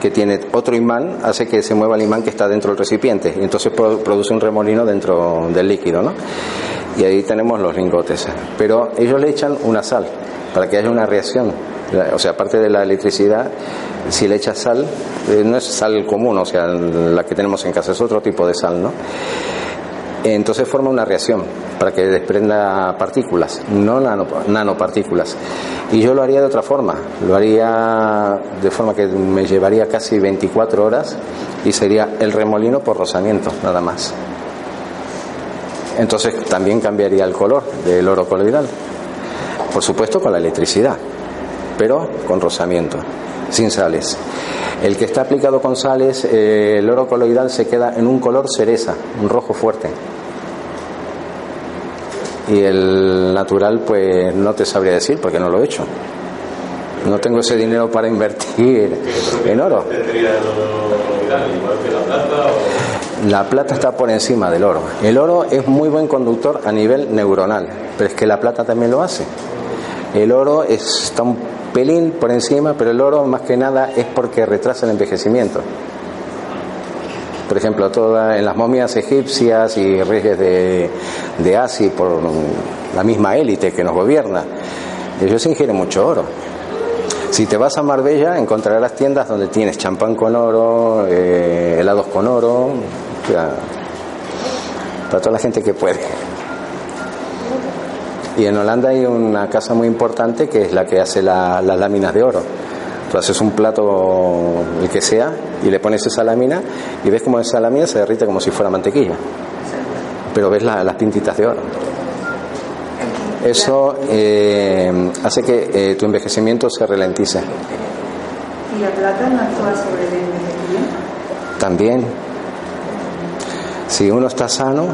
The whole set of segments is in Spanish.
que tiene otro imán hace que se mueva el imán que está dentro del recipiente y entonces produce un remolino dentro del líquido, ¿no? Y ahí tenemos los lingotes. Pero ellos le echan una sal para que haya una reacción. O sea, aparte de la electricidad, si le echas sal, eh, no es sal común, o sea, la que tenemos en casa, es otro tipo de sal, ¿no? Entonces forma una reacción para que desprenda partículas, no nanopartículas. Y yo lo haría de otra forma, lo haría de forma que me llevaría casi 24 horas y sería el remolino por rozamiento, nada más. Entonces también cambiaría el color del oro coloidal. Por supuesto con la electricidad, pero con rozamiento, sin sales. El que está aplicado con sales, eh, el oro coloidal se queda en un color cereza, un rojo fuerte. Y el natural, pues no te sabría decir porque no lo he hecho. No tengo ese dinero para invertir en oro. La plata está por encima del oro. El oro es muy buen conductor a nivel neuronal, pero es que la plata también lo hace. El oro está un pelín por encima, pero el oro más que nada es porque retrasa el envejecimiento. Por ejemplo, toda, en las momias egipcias y reyes de, de Asia por la misma élite que nos gobierna, ellos ingieren mucho oro. Si te vas a Marbella encontrarás tiendas donde tienes champán con oro, eh, helados con oro, para toda la gente que puede. Y en Holanda hay una casa muy importante que es la que hace las láminas de oro. Tú haces un plato, el que sea, y le pones esa lámina y ves como esa lámina se derrite como si fuera mantequilla. Pero ves las pintitas de oro. Eso eh, hace que eh, tu envejecimiento se ralentice. ¿Y la plata no actúa sobre el envejecimiento? También. Si uno está sano,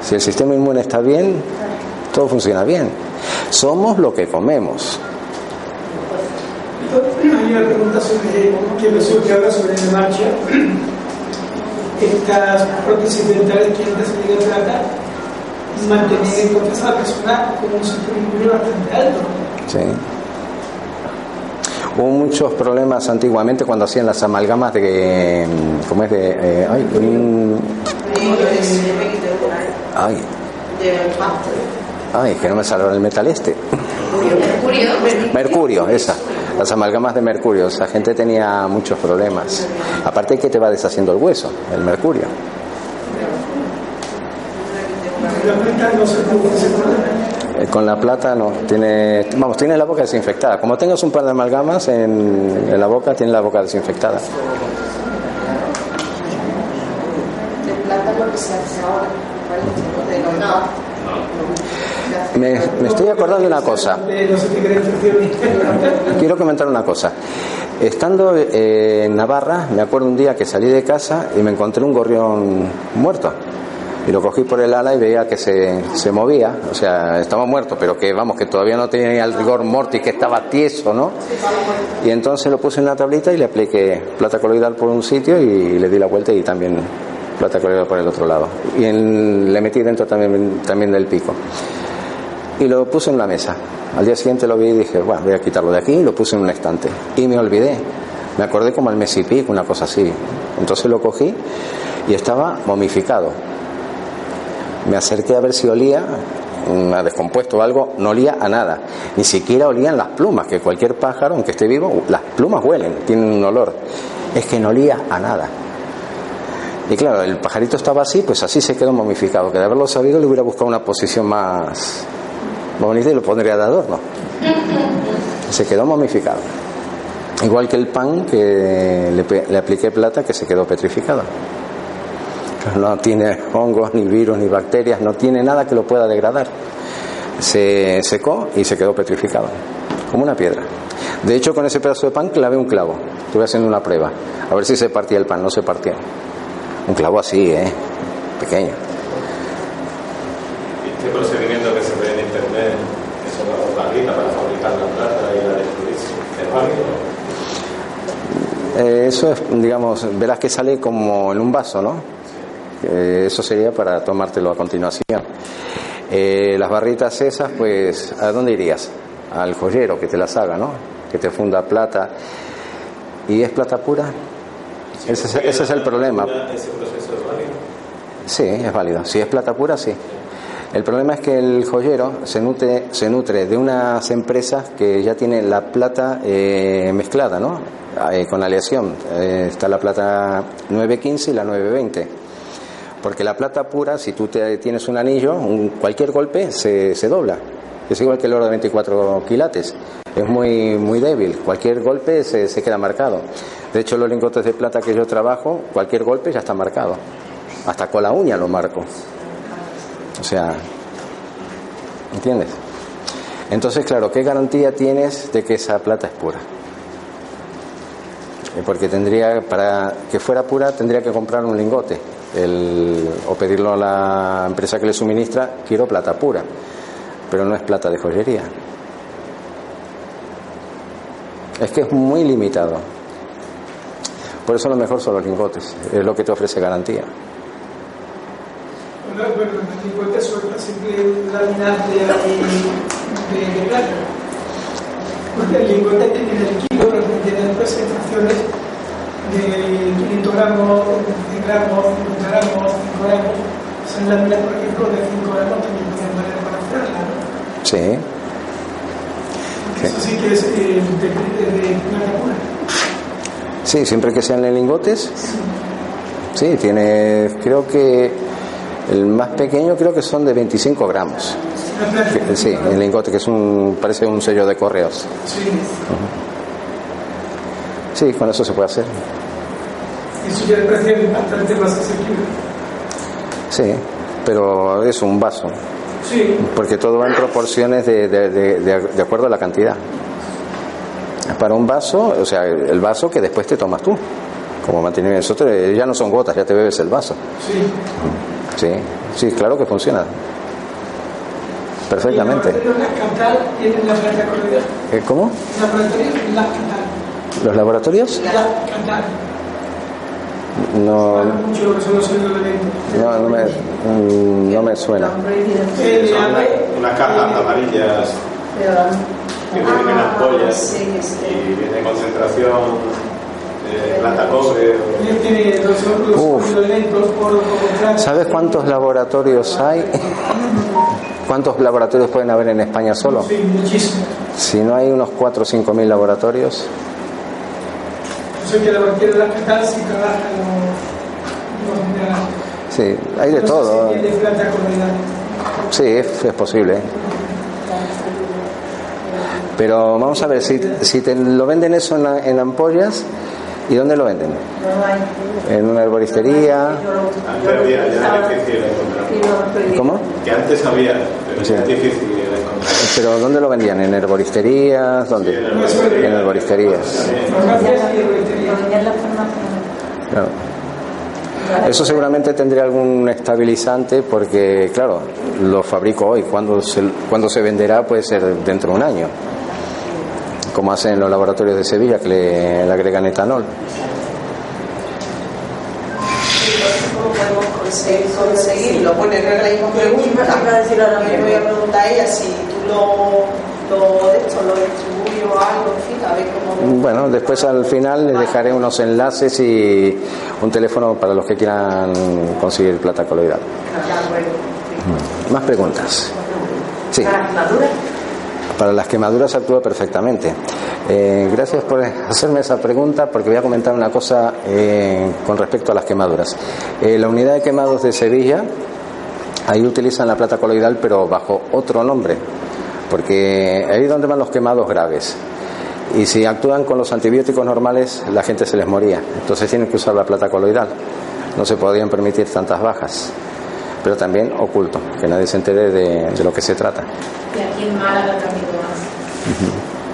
si el sistema inmune está bien, todo funciona bien. Somos lo que comemos. Hay una pregunta sobre, que me surge ahora sobre la marcha. Estas prótesis dentales que antes se de plata, mantener en cuenta a la persona como un sistema inmune bastante alto. Sí. Hubo muchos problemas antiguamente cuando hacían las amalgamas de. ¿Cómo es de.? Eh, ay, un... ay. Ay, que no me salió el metal este. Mercurio. Mercurio, esa. Las amalgamas de mercurio. Esa gente tenía muchos problemas. Aparte que te va deshaciendo el hueso, el mercurio. Eh, Con la plata no, tiene, vamos, tiene la boca desinfectada. Como tengas un par de amalgamas en, en la boca, tiene la boca desinfectada. De plata se hace ahora. ¿vale? De no, no. Me, estoy acordando de una cosa. Quiero comentar una cosa. Estando eh, en Navarra, me acuerdo un día que salí de casa y me encontré un gorrión muerto. Y lo cogí por el ala y veía que se, se movía, o sea, estaba muerto, pero que vamos, que todavía no tenía el rigor mortis, que estaba tieso, ¿no? Y entonces lo puse en una tablita y le apliqué plata coloidal por un sitio y le di la vuelta y también plata coloidal por el otro lado. Y en- le metí dentro también, también del pico. Y lo puse en la mesa. Al día siguiente lo vi y dije, bueno, voy a quitarlo de aquí y lo puse en un estante. Y me olvidé. Me acordé como al mes y una cosa así. Entonces lo cogí y estaba momificado. Me acerqué a ver si olía, mm, descompuesto o algo, no olía a nada. Ni siquiera olían las plumas, que cualquier pájaro, aunque esté vivo, las plumas huelen, tienen un olor. Es que no olía a nada. Y claro, el pajarito estaba así, pues así se quedó momificado. Que de haberlo sabido le hubiera buscado una posición más bonita y lo pondría de adorno. Se quedó momificado. Igual que el pan que le, apliqué plata que se quedó petrificado. No tiene hongos, ni virus, ni bacterias, no tiene nada que lo pueda degradar. Se secó y se quedó petrificado, como una piedra. De hecho, con ese pedazo de pan clavé un clavo. Estuve haciendo una prueba, a ver si se partía el pan, no se partió. Un clavo así, ¿eh? Pequeño. Este procedimiento que se ve en internet, eso la barrita para fabricar la plata y la ¿es válido? Eh, eso es, digamos, verás que sale como en un vaso, ¿no? Eh, eso sería para tomártelo a continuación. Eh, las barritas esas, pues, ¿a dónde irías? Al joyero que te las haga, ¿no? Que te funda plata. ¿Y es plata pura? Ese es, ese es el problema. ¿Ese proceso es válido? Sí, es válido. Si es plata pura, sí. El problema es que el joyero se nutre, se nutre de unas empresas que ya tienen la plata eh, mezclada, ¿no? Eh, con aleación. Eh, está la plata 915 y la 920. Porque la plata pura, si tú te, tienes un anillo, cualquier golpe se, se dobla. Es igual que el oro de 24 quilates. Es muy, muy débil. Cualquier golpe se, se queda marcado. De hecho, los lingotes de plata que yo trabajo, cualquier golpe ya está marcado. Hasta con la uña lo marco. O sea, ¿entiendes? Entonces, claro, ¿qué garantía tienes de que esa plata es pura? Eh, Porque tendría, para que fuera pura, tendría que comprar un lingote el- o pedirlo a la empresa que le suministra, quiero plata pura, pero no es plata de joyería. Es que es muy limitado. Por eso lo mejor son los lingotes, es lo que te ofrece garantía. Bueno, bueno, el lingote suelta siempre láminas de, de, de plata. Porque el lingote tiene el kilo, pero tiene después extracciones de 500 gramos, 100 gramos, 50 gramos, 5 gramos. Son láminas, por ejemplo, de 5 gramos también pueden valer para hacerla, ¿no? Sí, Eso sí que es eh, de, de, de plata pura. sí, siempre que sean en lingotes. Sí, tiene, creo que el más pequeño creo que son de 25 gramos. Sí, el lingote que es un, parece un sello de correos. Sí. Sí, con eso se puede hacer. Eso ya es bastante más asequible. Sí, pero es un vaso, Sí. porque todo va en proporciones de, de, de- de- acuerdo a la cantidad. Para un vaso, o sea, el vaso que después te tomas tú, como mantenimiento. Ya no son gotas, ya te bebes el vaso. Sí. Sí, sí, claro que funciona. Perfectamente. Tienen. Eh, ¿Cómo? ¿Los laboratorios? No, no, no, me, mm, no me suena. Unas cajas amarillas que vienen en ampollas y viene concentración Uf. por por ¿Sabes cuántos laboratorios hay? ¿Cuántos laboratorios pueden haber en España solo? Sí, muchísimo. Si no hay unos 4 o 5 mil laboratorios. Yo sé que la cualquiera de las Catal sí hay de todo. Sí, es, es posible. Pero vamos a ver, si, si te lo venden eso en, en ampollas, ¿y dónde lo venden? ¿En una herboristería? Antes había, ya es difícil encontrar. ¿Cómo? Que antes había, pero Sí. es difícil encontrar. ¿Pero dónde lo vendían? ¿En herboristerías? ¿Dónde? Sí, en herboristerías. En. Eso seguramente tendría algún estabilizante porque, claro, lo fabrico hoy. Cuando se, cuando se venderá puede ser dentro de un año. Como hacen en los laboratorios de Sevilla que le, le agregan etanol. ¿Cómo podemos conseguir, conseguirlo? Bueno, que la misma pregunta. Yo voy a preguntar a ella si tú lo, lo, de esto, lo distribuyes o algo, en fin, a ver cómo. Bueno, después al final les dejaré unos enlaces y un teléfono para los que quieran conseguir plata coloidal. Más preguntas. Sí. Para las quemaduras actúa perfectamente. Eh, gracias por hacerme esa pregunta porque voy a comentar una cosa eh, con respecto a las quemaduras. Eh, la unidad de quemados de Sevilla, ahí utilizan la plata coloidal pero bajo otro nombre, porque ahí es donde van los quemados graves. Y si actúan con los antibióticos normales, la gente se les moría. Entonces tienen que usar la plata coloidal. No se podían permitir tantas bajas. Pero también oculto, que nadie se entere de, de lo que se trata. Y aquí en Málaga también lo hacen.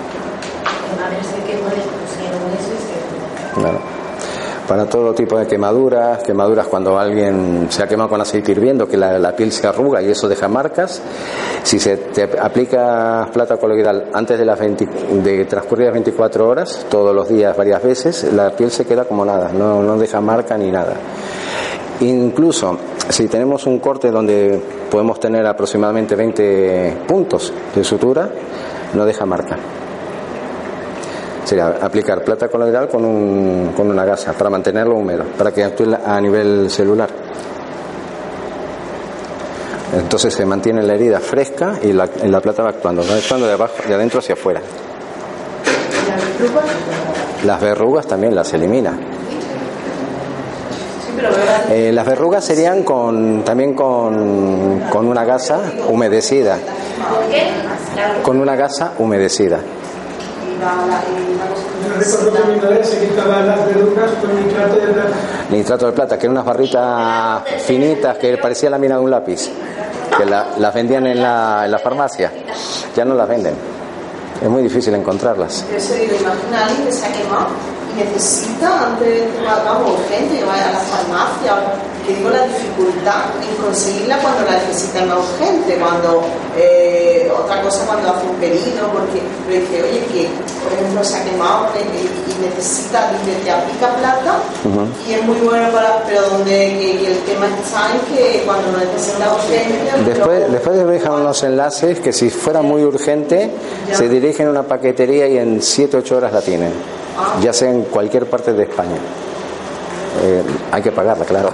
En Madrid se quemó, pusieron eso y se Claro. Para todo tipo de quemaduras, quemaduras cuando alguien se ha quemado con aceite hirviendo, que la, la piel se arruga y eso deja marcas. Si se te aplica plata coloidal antes de las 20 de transcurridas 24 horas, todos los días, varias veces, la piel se queda como nada, no, no deja marca ni nada. Incluso si tenemos un corte donde podemos tener aproximadamente 20 puntos de sutura, no deja marca. Sería aplicar plata coloidal con, un, con una gasa para mantenerlo húmedo, para que actúe a nivel celular. Entonces se mantiene la herida fresca y la, y la plata va actuando, va actuando de, abajo, de adentro hacia afuera. Las verrugas también las elimina. Eh, las verrugas serían con, también con, con una gasa humedecida. Con una gasa humedecida. Nitrato de plata. Que eran unas barritas finitas que parecía la mina de un lápiz, que la- las vendían en la, en la farmacia. Ya no las venden. Es muy difícil encontrarlas. Eso se ha quemado necesita, que vamos, urgente, vaya a la farmacia, digo la dificultad en conseguirla cuando la necesita más urgente, cuando eh, otra cosa cuando hace un pedido, porque le dice, oye, que por ejemplo se ha quemado y, y necesita, dice, te aplica plata y es muy bueno para, pero donde que- que el tema está en que cuando lo necesita urgente, Después, lo- después les dejan unos enlaces que si fuera muy urgente, se dirigen a una paquetería y en 7-8 horas la tienen. Ya sea en cualquier parte de España. Eh, hay que pagarla, claro.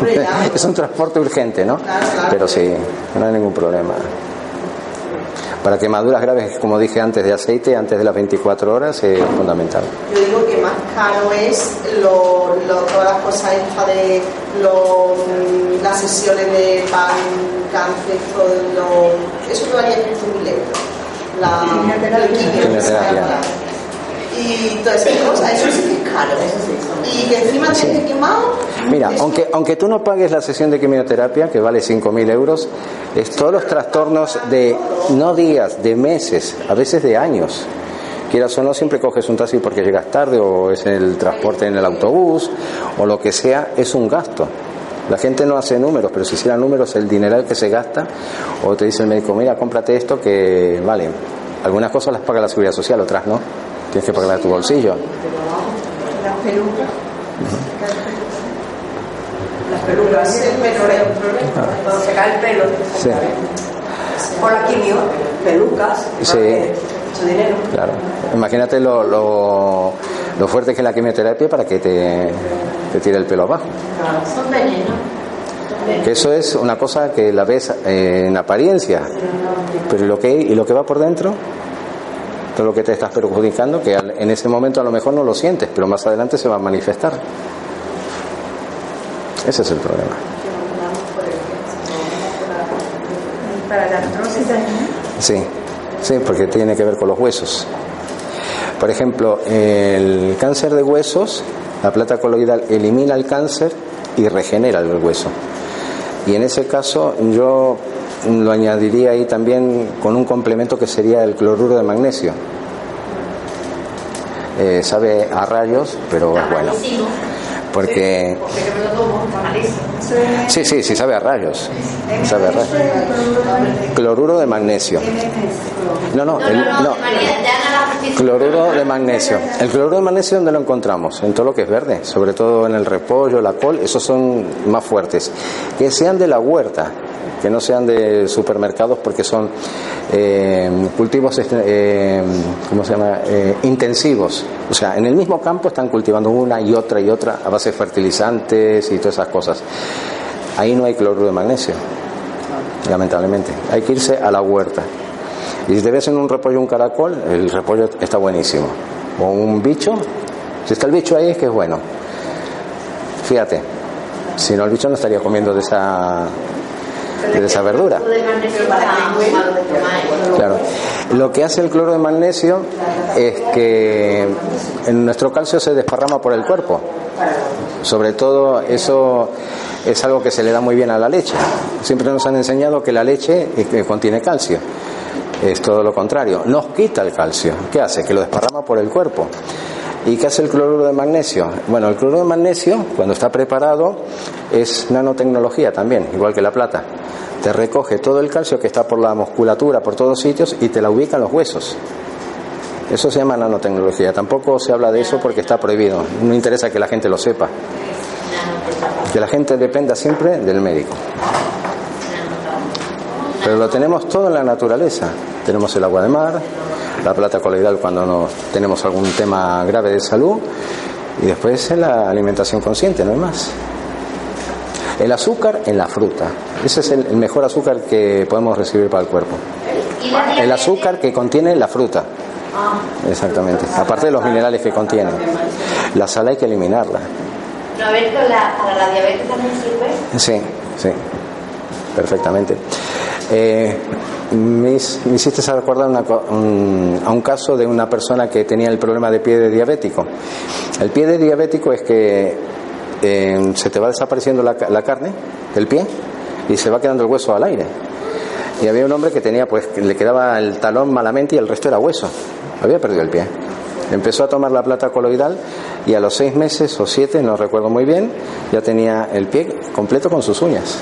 Es un transporte urgente, ¿no? Claro, claro. Pero sí, no hay ningún problema. Para quemaduras graves, como dije antes, de aceite, antes de las 24 horas, es fundamental. Yo digo que más caro es lo, lo- todas las cosas estas de lo, mm, las sesiones de pan, cáncer, todo lo, eso lo haría 15.000 euros. La Quimioterapia. Y todas esas cosas, eso sí que es caro. Y que encima te quemado. Mira, eso- aunque, aunque tú no pagues la sesión de quimioterapia, que vale 5.000 euros, es todos los trastornos de no días, de meses, a veces de años. Quieras o no, siempre coges un taxi porque llegas tarde o es el transporte en el autobús o lo que sea, es un gasto. La gente no hace números, pero si hiciera números, el dineral que se gasta, o te dice el médico, mira, cómprate esto que vale. Algunas cosas las paga la seguridad social, otras no. Tienes que pagarlas de tu bolsillo. Las pelucas. Las un problema. cuando se cae el pelo. Sí. Por la quimio, pelucas, Sí. mucho dinero. Claro. Imagínate lo, lo, lo fuerte que es la quimioterapia para que te, te tire el pelo abajo. Son. Que eso es una cosa que la ves eh, en apariencia, pero ¿y lo que, y lo que va por dentro, lo que te estás perjudicando, que en ese momento a lo mejor no lo sientes, pero más adelante se va a manifestar. Ese es el problema. Sí, sí, porque tiene que ver con los huesos. Por ejemplo, el cáncer de huesos, la plata coloidal elimina el cáncer y regenera el hueso. Y en ese caso yo lo añadiría ahí también con un complemento que sería el cloruro de magnesio. Eh, sabe a rayos, pero es bueno. Porque sí, sí, sí sabe a rayos. Sabe a rayos. Cloruro de magnesio. No, no, No, el- no, Cloruro de magnesio. El cloruro de magnesio, ¿dónde lo encontramos? En todo lo que es verde, sobre todo en el repollo, la col, esos son más fuertes. Que sean de la huerta, que no sean de supermercados porque son eh, cultivos, este, eh, ¿cómo se llama? Eh, intensivos. O sea, en el mismo campo están cultivando una y otra y otra a base de fertilizantes y todas esas cosas. Ahí no hay cloruro de magnesio, lamentablemente. Hay que irse a la huerta. Y si te ves en un repollo un caracol, el repollo está buenísimo. O un bicho, si está el bicho ahí es que es bueno. Fíjate, si no el bicho no estaría comiendo de esa de esa verdura. Claro. Lo que hace el cloro de magnesio es que en nuestro calcio se desparrama por el cuerpo. Sobre todo eso es algo que se le da muy bien a la leche. Siempre nos han enseñado que la leche eh, contiene calcio. Es todo lo contrario. Nos quita el calcio. ¿Qué hace? Que lo desparrama por el cuerpo. ¿Y qué hace el cloruro de magnesio? Bueno, el cloruro de magnesio, cuando está preparado, es nanotecnología también, igual que la plata. Te recoge todo el calcio que está por la musculatura, por todos sitios, y te la ubica en los huesos. Eso se llama nanotecnología. Tampoco se habla de eso porque está prohibido. No interesa que la gente lo sepa. Que la gente dependa siempre del médico. Pero lo tenemos todo en la naturaleza. Tenemos el agua de mar, la plata coloidal cuando nos tenemos algún tema grave de salud y después en la alimentación consciente, no hay más. El azúcar en la fruta. Ese es el, mejor azúcar que podemos recibir para el cuerpo. El azúcar que contiene la fruta. Exactamente. Aparte de los minerales que contiene. La sal hay que eliminarla. ¿Pero para la diabetes también sirve? Sí, sí. Perfectamente. Eh, me, hiciste recordar un, a un caso de una persona que tenía el problema de pie de diabético. El pie de diabético es que eh, se te va desapareciendo la, la, carne del pie y se va quedando el hueso al aire. Y había un hombre que tenía, pues, que le quedaba el talón malamente y el resto era hueso. Había perdido el pie. Empezó a tomar la plata coloidal y a los seis meses o siete, no recuerdo muy bien, ya tenía el pie completo con sus uñas.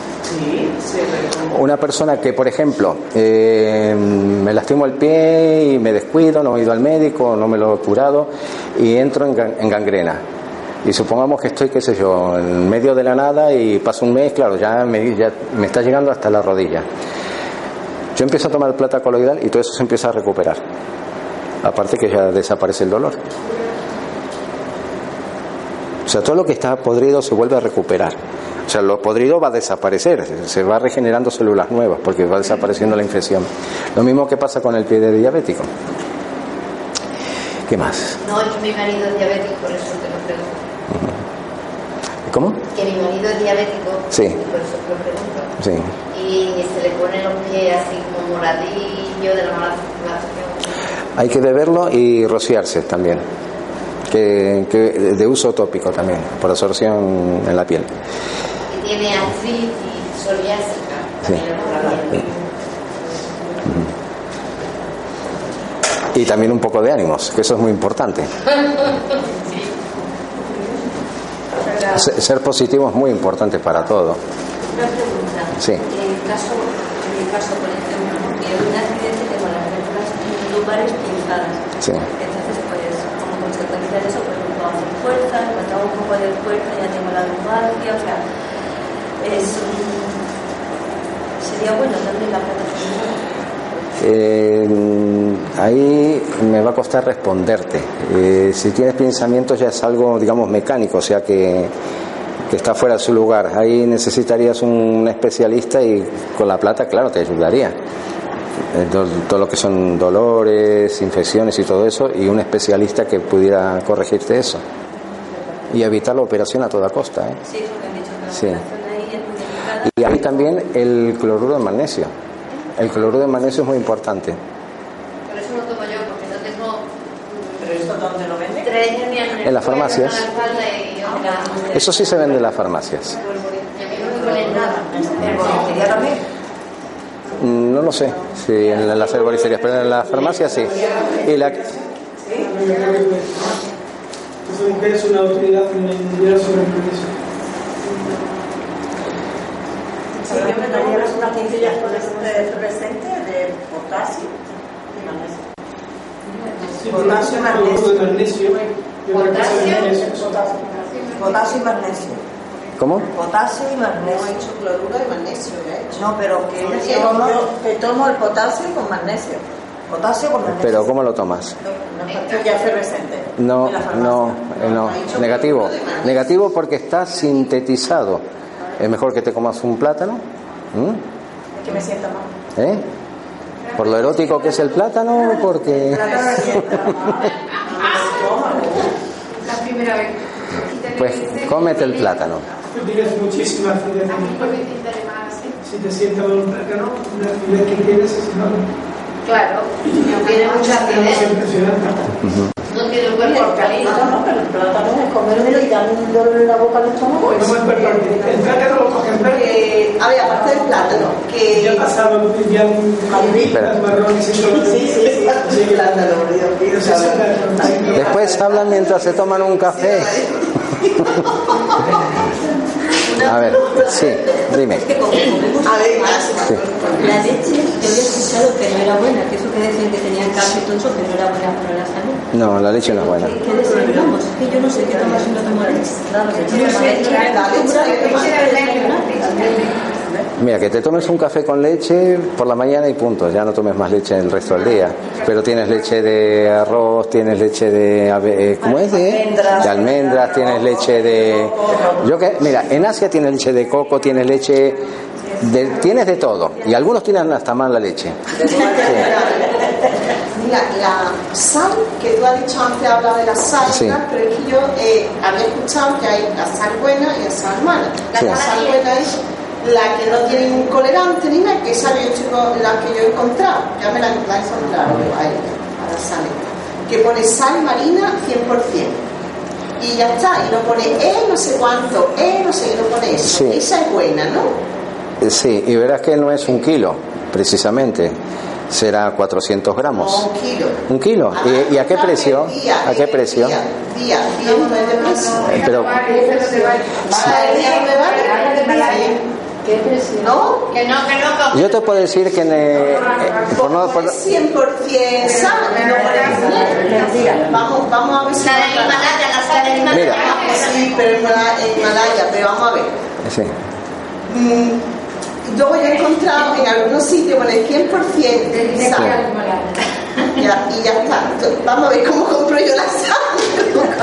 Una persona que, por ejemplo, eh, me lastimo el pie y me descuido, no he ido al médico, no me lo he curado y entro en, gangrena. Y supongamos que estoy, qué sé yo, en medio de la nada y paso un mes, claro, ya me, ya me está llegando hasta la rodilla. Yo empiezo a tomar plata coloidal y todo eso se empieza a recuperar. Aparte que ya desaparece el dolor. O sea, todo lo que está podrido se vuelve a recuperar. O sea, lo podrido va a desaparecer, se va regenerando células nuevas porque va desapareciendo la infección. Lo mismo que pasa con el pie de diabético. ¿Qué más? No, es que mi marido es diabético, por eso te lo pregunto. ¿Cómo? Que mi marido es diabético, sí. por eso te lo pregunto. Sí. Y se le pone los pies así como moradillo de la mala. Hay que beberlo y rociarse también. Que, que, de uso tópico también, por absorción en la piel. Tiene artritis psoriásica también sí. Y también un poco de ánimos, que eso es muy importante. Ser positivo es muy importante para todo. Una pregunta. Sí. En el caso, en el caso por ejemplo, un accidente tengo las Sí. Entonces, pues, como consecuencia de eso, pues puedo hacer fuerza, cuando hago un poco de fuerza ya tengo la lumbalgia, o sea, es, sería bueno también la plataforma. Eh, ahí me va a costar responderte. Eh, si tienes pensamientos ya es algo, digamos, mecánico, o sea que, que está fuera de su lugar. Ahí necesitarías un especialista y con la plata, claro, te ayudaría. Eh, todo, lo que son dolores, infecciones y todo eso, y un especialista que pudiera corregirte eso. Y evitar la operación a toda costa. ¿eh? Sí. Y ahí también el cloruro de magnesio. El cloruro de magnesio es muy importante. Por eso lo tomo yo, porque no tengo ¿Pero esto dónde lo venden? en el En las farmacias. Eso sí se vende en las farmacias. No lo sé si en las herboristerías, pero en las farmacias sí. Y la, es una autoridad mundial sobre el magnesio. Sí, yo me tomo unas pastillas con este fluorescente de potasio y magnesio. Sí, magnesio. y magnesio. Potasio y magnesio. ¿Cómo? Potasio y No ha magnesio. hecho cloruro de magnesio, ya he hecho. No, pero que Yo, yo que tomo el potasio con magnesio. potasio con magnesio. Pero ¿cómo lo tomas? Efervescente. No, En la farmacia. no, eh, no. Negativo. Negativo porque está sintetizado. Es mejor que te comas un plátano. ¿Mm? Es que me sienta mal. ¿Eh? ¿Por lo erótico que es el plátano o porque...? La primera vez. Pues cómete el plátano. Tú tienes muchísima acidez. Si te sienta un plátano, la acidez que tienes es enorme. Claro, tiene mucha Es acidez. impresionante. No tiene el cuerpo alcalino. No, pero el plátano es comérmelo y darme un dolor en la boca al estómago. ¿Cómo es por parte? El plátano lo cogen verde. Eh, a ver, aparte del plátano, Ya que... pasado ya las marrones y todo. Sí, sí, sí, el plátano, Dios mío. Después hablan mientras se toman un café. A ver, sí, dime. A ver, Sí. La leche, yo había escuchado que no era buena, que eso que decían que tenían calcio y todo eso, que no era buena para la salud. No, la leche no es buena. ¿Qué, qué desayunamos? Es que yo no sé qué tomas si no tomo leche. Claro, que Sí, sí, la leche, Mira, que te tomes un café con leche por la mañana y punto, ya no tomes más leche el resto del día. Pero tienes leche de arroz, tienes leche de... ave- eh, ¿Cómo es? De, de almendras, tienes leche de... Yo que, mira, en Asia tienes leche de coco, tienes leche... De, tienes de todo. Y algunos tienen hasta mala leche. Mira, la sal, que tú has dicho antes, habla de la sal, Sí. pero es que yo eh, había escuchado que hay la sal buena y la sal mala. La Sí. sal buena es la que no tiene ningún colorante ni nada, que esa yo la que yo he encontrado, ya me la, la he encontrado a ella, a la sal que pone sal marina 100%. Y ya está, y no pone E no sé cuánto, E no sé, y no pone eso. Sí. Esa es buena, ¿no? Eh, Sí, y verás que no es un kilo, precisamente. Será 400 gramos. O un kilo. ¿Un kilo? ¿Y, y a qué precio? Día, ¿A qué precio? Día, día, día no precio. Eh, Pero, ¿Para el día no yo te puedo decir que en, eh, eh, por no- por no- 100% sal y no pone Vamos, vamos a ver si... La del Himalaya, la sal del Himalaya. Mira. Sí, pero en Mala- en Himalaya, pero vamos a ver. sí. Mm, yo he encontrado en algunos sitios con el 100% de sal. Ya, y ya está. Vamos a ver cómo compro yo la sal.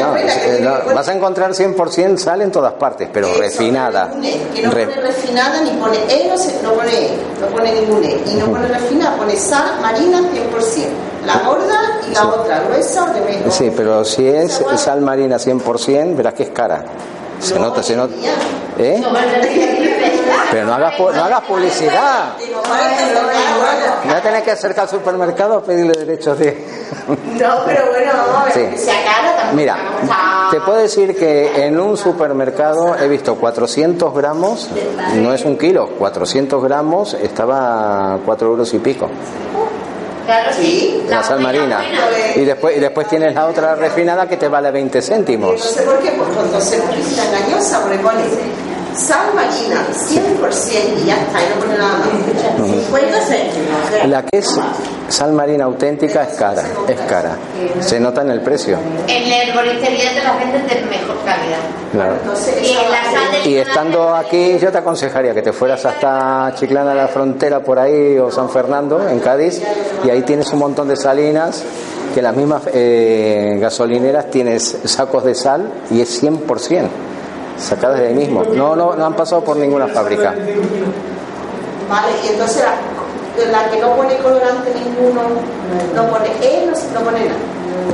No, eh, no, vas a encontrar 100% sal en todas partes, pero Eso, refinada. E, Que no Re- pone refinada ni pone E, no, se, no pone E, no pone ningún E. Y no pone refinada, pone sal marina 100%. La gorda y la otra, gruesa o de menos. Sí, pero si es sal marina 100%, verás que es cara. Se nota, se nota. ¿Eh? Pero no hagas, no hagas publicidad. A tener que acercar al supermercado a pedirle derechos de... No, pero bueno, Sí. Mira, te puedo decir que en un supermercado he visto 400 gramos, no es un kilo, 400 gramos estaba a 4 euros y pico, Claro, sí. la sal marina. Y después, y después tienes la otra refinada que te vale 20 No céntimos. sé por qué, pues cuando se publicita engañosa, porque sal marina 100% y ya está, y no pone nada más. 50 céntimos. La que es sal marina auténtica es cara, es cara. Se nota en el precio. En la herboristería te la venden de mejor calidad. Claro. Entonces, Y en la sal del Y estando aquí, yo te aconsejaría que te fueras hasta Chiclana, la frontera por ahí, o San Fernando, en Cádiz, y ahí tienes un montón de salinas, que las mismas eh, gasolineras tienes sacos de sal y es 100%, sacadas de ahí mismo. No, no, no han pasado por ninguna fábrica. Vale, y entonces la, la que no pone colorante ninguno, no pone E, no, no pone nada.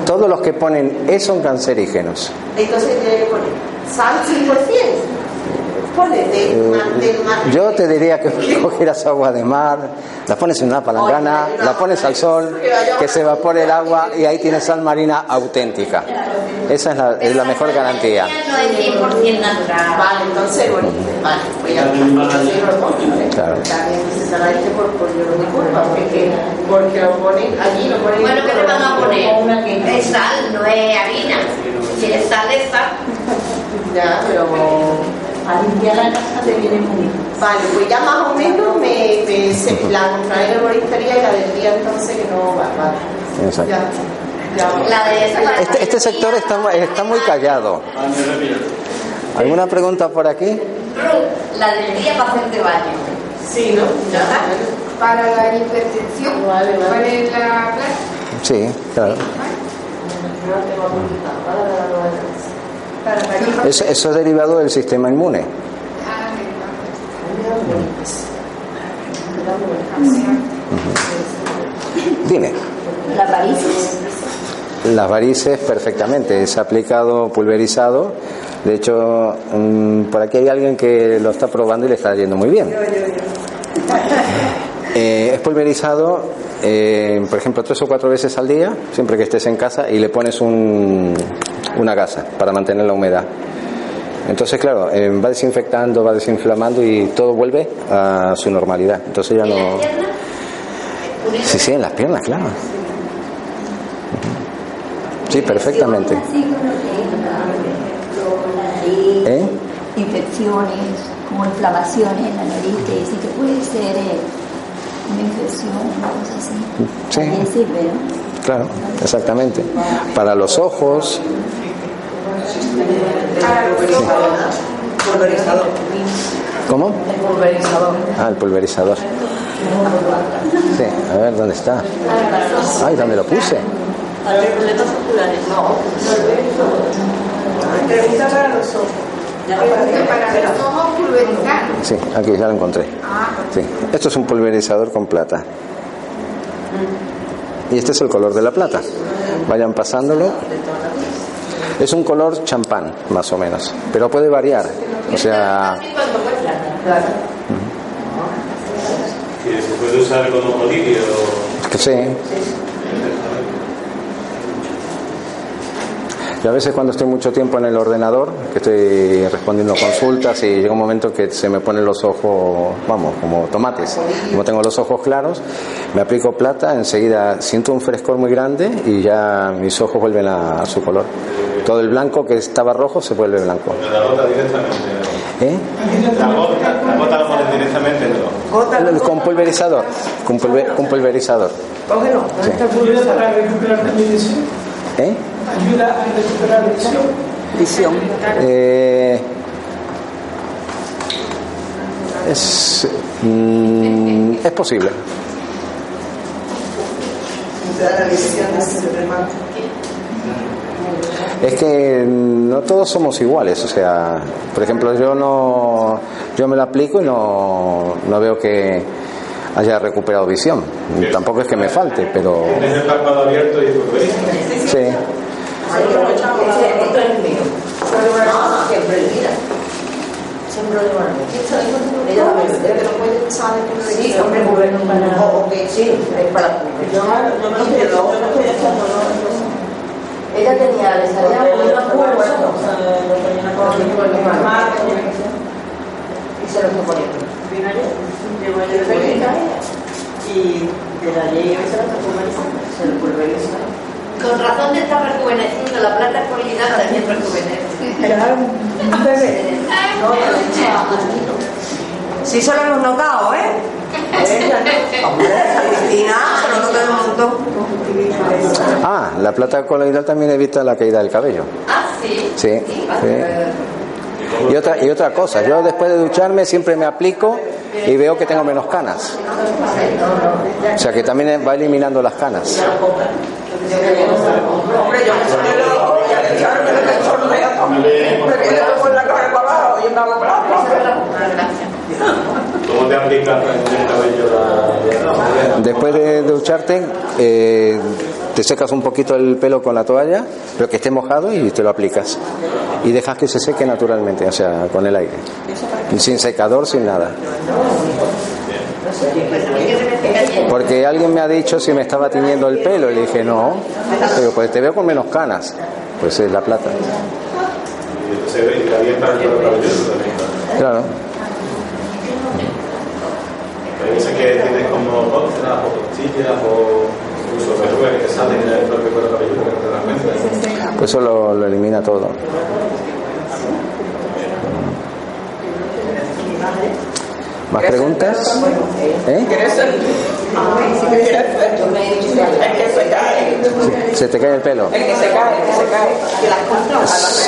Todos los que ponen E son cancerígenos. Entonces tiene que poner sal 100%. Eh, Yo te diría que cogieras agua de mar, la pones en una palangana, la pones al sol, que se evapore el agua y ahí tienes sal marina auténtica. Esa es la, es la mejor garantía. No es 100% natural. Vale, entonces, bueno, porque, porque lo ponen allí, lo ponen Bueno, ¿qué te van a poner? Es sal, no es harina. Si es sal, es sal. Ya, pero A limpiar la casa te viene muy bien. Vale, pues ya más o menos me, me se- la compraré en la herboristería y la del día entonces que no va, vale. Exacto. Ya, ya. La de esa para Este, este sector está, está muy callado. ¿Alguna pregunta por aquí? La del día para hacerte baño. Sí, ¿no? Ya. Para la hipertensión. Vale, vale. ¿Cuál es la clase? Sí, claro. Para la Es- eso es derivado del sistema inmune. Ah, Dime. Las varices. Las varices perfectamente, es aplicado pulverizado. De hecho, mm, por aquí hay alguien que lo está probando y le está yendo muy bien. Eh, es pulverizado, eh, por ejemplo, tres o cuatro veces al día, siempre que estés en casa, y le pones un, una gasa para mantener la humedad. Entonces, claro, eh, va desinfectando, va desinflamando y todo vuelve a su normalidad. Entonces ya no. Sí, sí, en las piernas, claro. Sí, perfectamente. ¿Eh? infecciones, como inflamaciones en la nariz, que dicen que puede ser eh, una infección, una cosa así. Sí. Claro, exactamente. Para los ojos, Pulverizador. ¿cómo? El pulverizador. Ah, el pulverizador. Sí, a ver, ¿dónde está? Ay, ¿dónde lo puse? Para los problemas oculares. No. Para los ojos. Para los ojos pulverizar. Sí, aquí ya lo encontré. Sí. Esto es un pulverizador con plata. Y este es el color de la plata. Vayan pasándolo. Es un color champán, más o menos. Pero puede variar. O sea, Que se puede usar como lirio. que sí. Yo a veces cuando estoy mucho tiempo en el ordenador, que estoy respondiendo consultas y llega un momento que se me ponen los ojos, vamos, como tomates. Como tengo los ojos claros, me aplico plata, enseguida siento un frescor muy grande y ya mis ojos vuelven a, a su color. Todo el blanco que estaba rojo se vuelve blanco. La gota directamente. ¿Eh? La gota, la gota pones directamente. Con pulverizador, con, pulver- con pulverizador. Visión. ¿Eh? Ayuda a recuperar visión. Visión. Eh, es, mm, es posible. Te da la visión de ese remate. Es que no todos somos iguales, o sea, por ejemplo, yo no, yo me lo aplico y no, no veo que haya recuperado visión. Tampoco es que me falte, pero Tienes el párpado abierto y pulverizas. sí. Esto es mío. No, siempre mira. Siempre lo van a Ella va a ver, pero puede usar el Sí, hombre, bueno, para. O que sí, es para Yo lo estoy ¿no? Ella tenía, le salía muy bueno, y se lo fue poniendo. Vino ayer, llegó ayer de Bélgica y de la ley se la está. Se lo pulverizó. Con razón te está rejuveneciendo, la plata colinada también rejuvenece. Era un bebé. Sí, se lo hemos notado, ¿eh? Hombre, Cristina, se lo notó un montón. Ah, la plata coloidal también evita la caída del cabello. Ah, sí. Sí. sí. Y otra, y otra cosa, yo después de ducharme siempre me aplico y veo que tengo menos canas. O sea que también va eliminando las canas. Hombre, yo me sale loco, y al echarme lo que he hecho me viene con la cara para abajo y me hago ¿Cómo te aplicas en el cabello la Después de ducharte, eh, te secas un poquito el pelo con la toalla, pero que esté mojado y te lo aplicas. Y dejas que se seque naturalmente, o sea, con el aire. Sin secador, sin nada. Porque alguien me ha dicho si me estaba tiñendo el pelo y le dije, no, pero pues te veo con menos canas. Pues es la plata. Claro. Veces que. Pues eso lo, lo elimina todo. ¿Más preguntas? ¿Eh? Es que se cae. ¿Se te cae el pelo?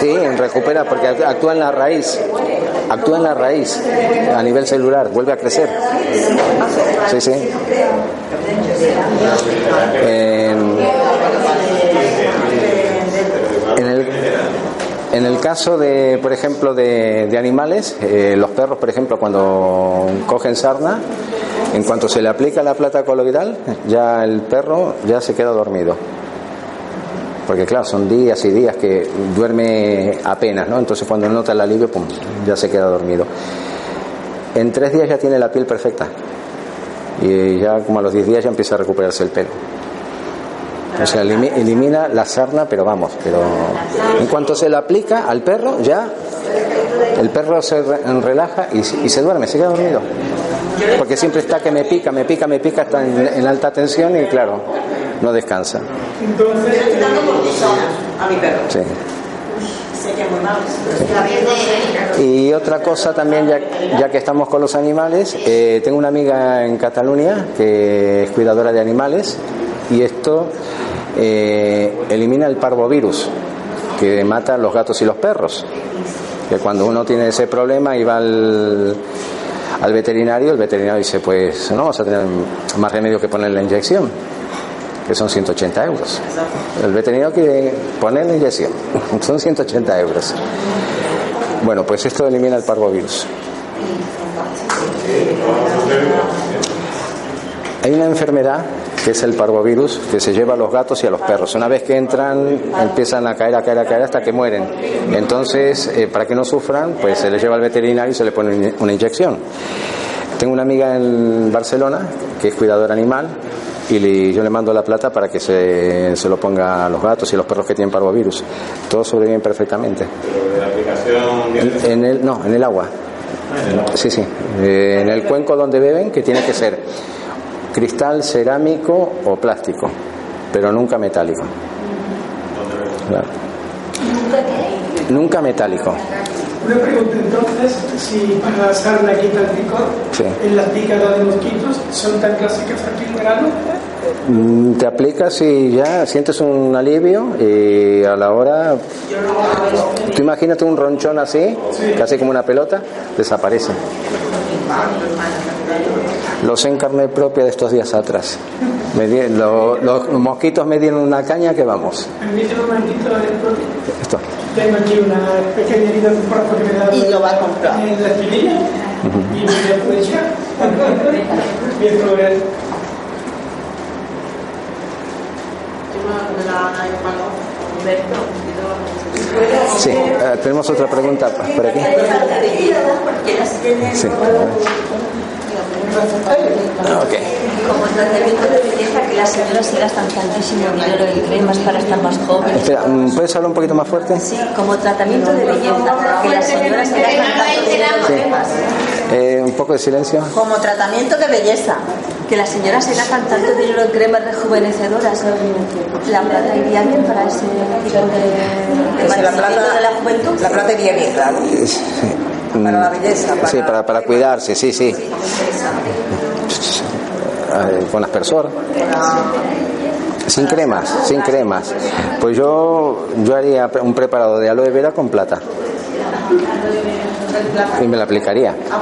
Sí, recupera porque actúa en la raíz. Actúa en la raíz a nivel celular, vuelve a crecer. Sí, sí. En, en el, en el caso de, por ejemplo, de, animales, eh, los perros, por ejemplo, cuando cogen sarna, En cuanto se le aplica la plata coloidal, ya el perro ya se queda dormido. Porque claro, son días y días que duerme apenas, ¿no? Entonces cuando nota el alivio, pum, ya se queda dormido. En tres días ya tiene la piel perfecta. Y ya como a los diez días ya empieza a recuperarse el pelo. O sea, elimi- elimina la sarna, pero vamos, pero en cuanto se la aplica al perro, ya el perro se re- relaja y, se duerme, se queda dormido. Porque siempre está que me pica, me pica, me pica, está en, alta tensión y claro, no descansa. Sí. Y otra cosa también, ya, ya que estamos con los animales, eh, tengo una amiga en Cataluña que es cuidadora de animales y esto eh, elimina el parvovirus que mata a los gatos y los perros. Que cuando uno tiene ese problema y va al, al veterinario, el veterinario dice, pues no vamos a tener más remedio que poner la inyección, que son 180 euros. El veterinario quiere poner la inyección, son 180 euros. Bueno, pues esto elimina el parvovirus. Hay una enfermedad que es el parvovirus que se lleva a los gatos y a los perros. Una vez que entran, empiezan a caer, a caer, a caer hasta que mueren. Entonces, eh, para que no sufran, pues se les lleva al veterinario y se le pone una inyección. Tengo una amiga en Barcelona que es cuidadora animal y yo le mando la plata para que se, se lo ponga a los gatos y los perros que tienen parvovirus. Todos sobreviven perfectamente. De la aplicación en el, no, en el agua. Sí, sí. Eh, en el cuenco donde beben, que tiene que ser cristal, cerámico o plástico, pero nunca metálico. Claro. Nunca metálico. una pregunta entonces, si para la sarna quita el picor, Sí. en las picadas de mosquitos son tan clásicas aquí en verano, Mm, Te aplicas y ya sientes un alivio y a la hora, tú imagínate un ronchón así, casi como una pelota, desaparece. Lo sé en carne propia de estos días atrás. Me di- lo- los mosquitos me dieron una caña que vamos. Esto. tengo aquí una pequeña herida de un porro que me dado Y lo va a comprar. en la espinilla y voy a aprovechar. Voy a probar. Sí, eh, tenemos otra pregunta por aquí. Sí. Ah, ok. Como tratamiento de belleza que las señoras se gastan tantísimo dinero en cremas para estar más jóvenes. Espera, mm, ¿puedes hablar un poquito más fuerte? Sí, como tratamiento de belleza que las señoras se gastan tanto dinero en cremas. Eh, un poco de silencio. Como tratamiento de belleza. Que las señoras se gastan tanto dinero en cremas rejuvenecedoras. La plata iría bien para ese tipo de, de la plata, de la juventud. la plata iría bien, claro. Para la belleza. Para... Sí, para, para cuidarse, sí, sí. Con aspersor. Sin cremas, sin cremas. Pues yo, yo haría un preparado de aloe vera con plata. Y me la aplicaría. Ah.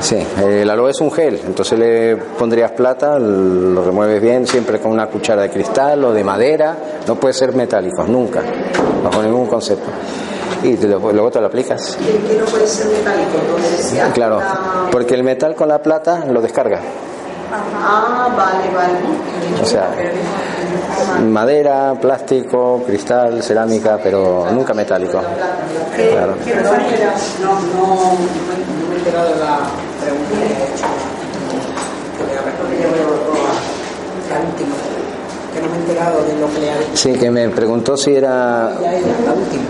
Sí, el aloe es un gel, entonces le pondrías plata, lo remueves bien, siempre con una cuchara de cristal o de madera, no puede ser metálico, nunca, bajo ningún concepto. Y te lo- luego te lo aplicas. Que no puede ser metálico, entonces hace Claro, la- porque el metal con la plata lo descarga. Ah, vale, vale. O sea, madera, plástico, cristal, cerámica, pero nunca metálico. Claro. No, no, no me he enterado de la pregunta que he hecho. La última. Que no me he enterado de lo que le ha dicho. Sí, que me preguntó si era... Ya la última.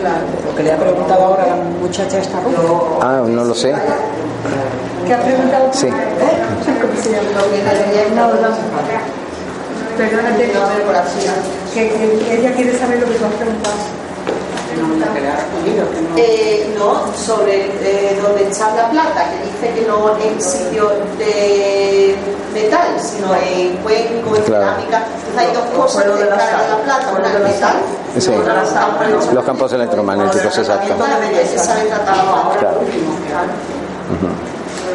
Claro. Lo que le ha preguntado ahora a la muchacha esta rubia. Ah, no lo sé. ¿Qué ha preguntado? Sí. ¿Cómo se llama? No, no. Perdónate, que ella quiere saber lo que tú has preguntado. Que le ha respondido. Que no. Eh, no, sobre eh, donde está la plata, que dice que no en sitio de metal, sino en cuenco, en Claro. cerámica. Entonces hay dos cosas que descargan la plata, una el metal Sí. y otra la sal. Los campos electromagnéticos, exacto. Que. Claro.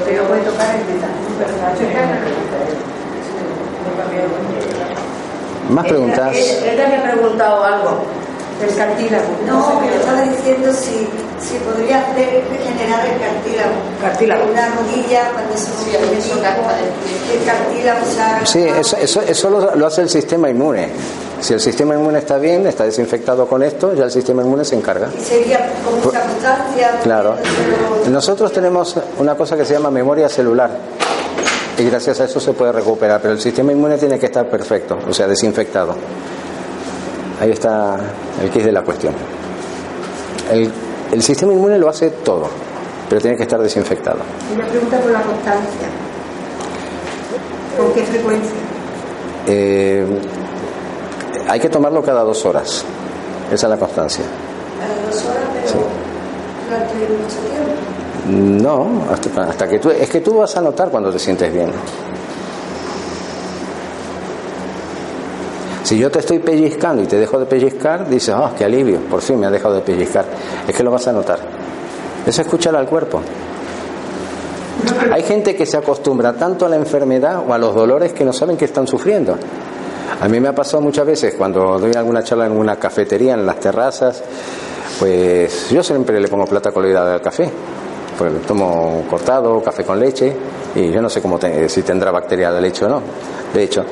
Que no puede tocar el metal. Más preguntas. Ella me ha preguntado algo. Del cartílago. No, me estaba diciendo si, si podría hacer regenerar el cartílago. Cartílago. Una rodilla cuando se Sí, eso gasta de- el cartílago se Sí, eso, eso, eso lo, lo hace el sistema inmune. Si el sistema inmune está bien, está desinfectado con esto, ya el sistema inmune se encarga. Y sería con mucha constancia. Claro. pero- Nosotros tenemos una cosa que se llama memoria celular. Y gracias a eso se puede recuperar, pero el sistema inmune tiene que estar perfecto, o sea, desinfectado. Ahí está el quid de la cuestión. El, el sistema inmune lo hace todo, pero tiene que estar desinfectado. Una pregunta por la constancia. ¿Con qué frecuencia? Eh, hay que tomarlo cada dos horas. Esa es la constancia. A las dos horas, pero durante mucho tiempo. No, hasta, hasta que tú... Es que tú vas a notar cuando te sientes bien. Si yo te estoy pellizcando y te dejo de pellizcar, dices, ah, qué alivio, por fin me ha dejado de pellizcar. Es que lo vas a notar. Es escuchar al cuerpo. Hay gente que se acostumbra tanto a la enfermedad o a los dolores que no saben que están sufriendo. A mí me ha pasado muchas veces cuando doy alguna charla en una cafetería, en las terrazas, pues yo siempre le pongo plata coloidal al café. Pues tomo cortado, café con leche, y yo no sé cómo te- si tendrá bacteria la leche o no. De hecho.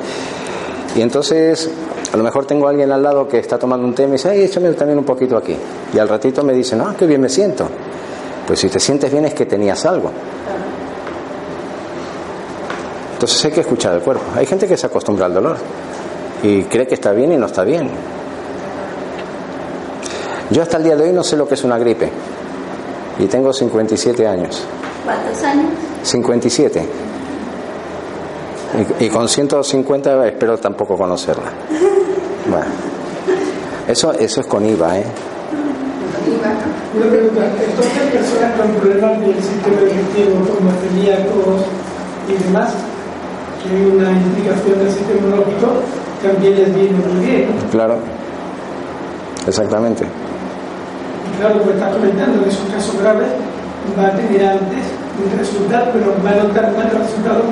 Y entonces, a lo mejor tengo a alguien al lado que está tomando un té y me dice, ay, échame también un poquito aquí. Y al ratito me dice, no, qué bien me siento. Pues si te sientes bien es que tenías algo. Entonces hay que escuchar el cuerpo. Hay gente que se acostumbra al dolor y cree que está bien y no está bien. Yo hasta el día de hoy no sé lo que es una gripe y tengo 57 años. ¿Cuántos años? 57. Y, y con 150 espero tampoco conocerla. Bueno, eso, eso es con IVA, ¿eh? Una pregunta, entonces personas con problemas del sistema digestivo como celíacos y demás, que hay una implicación del sistema inmunológico, también les viene muy bien. Claro. Exactamente. Y claro, lo que estás comentando, en esos casos graves, va a tener antes un resultado, pero va a notar más resultados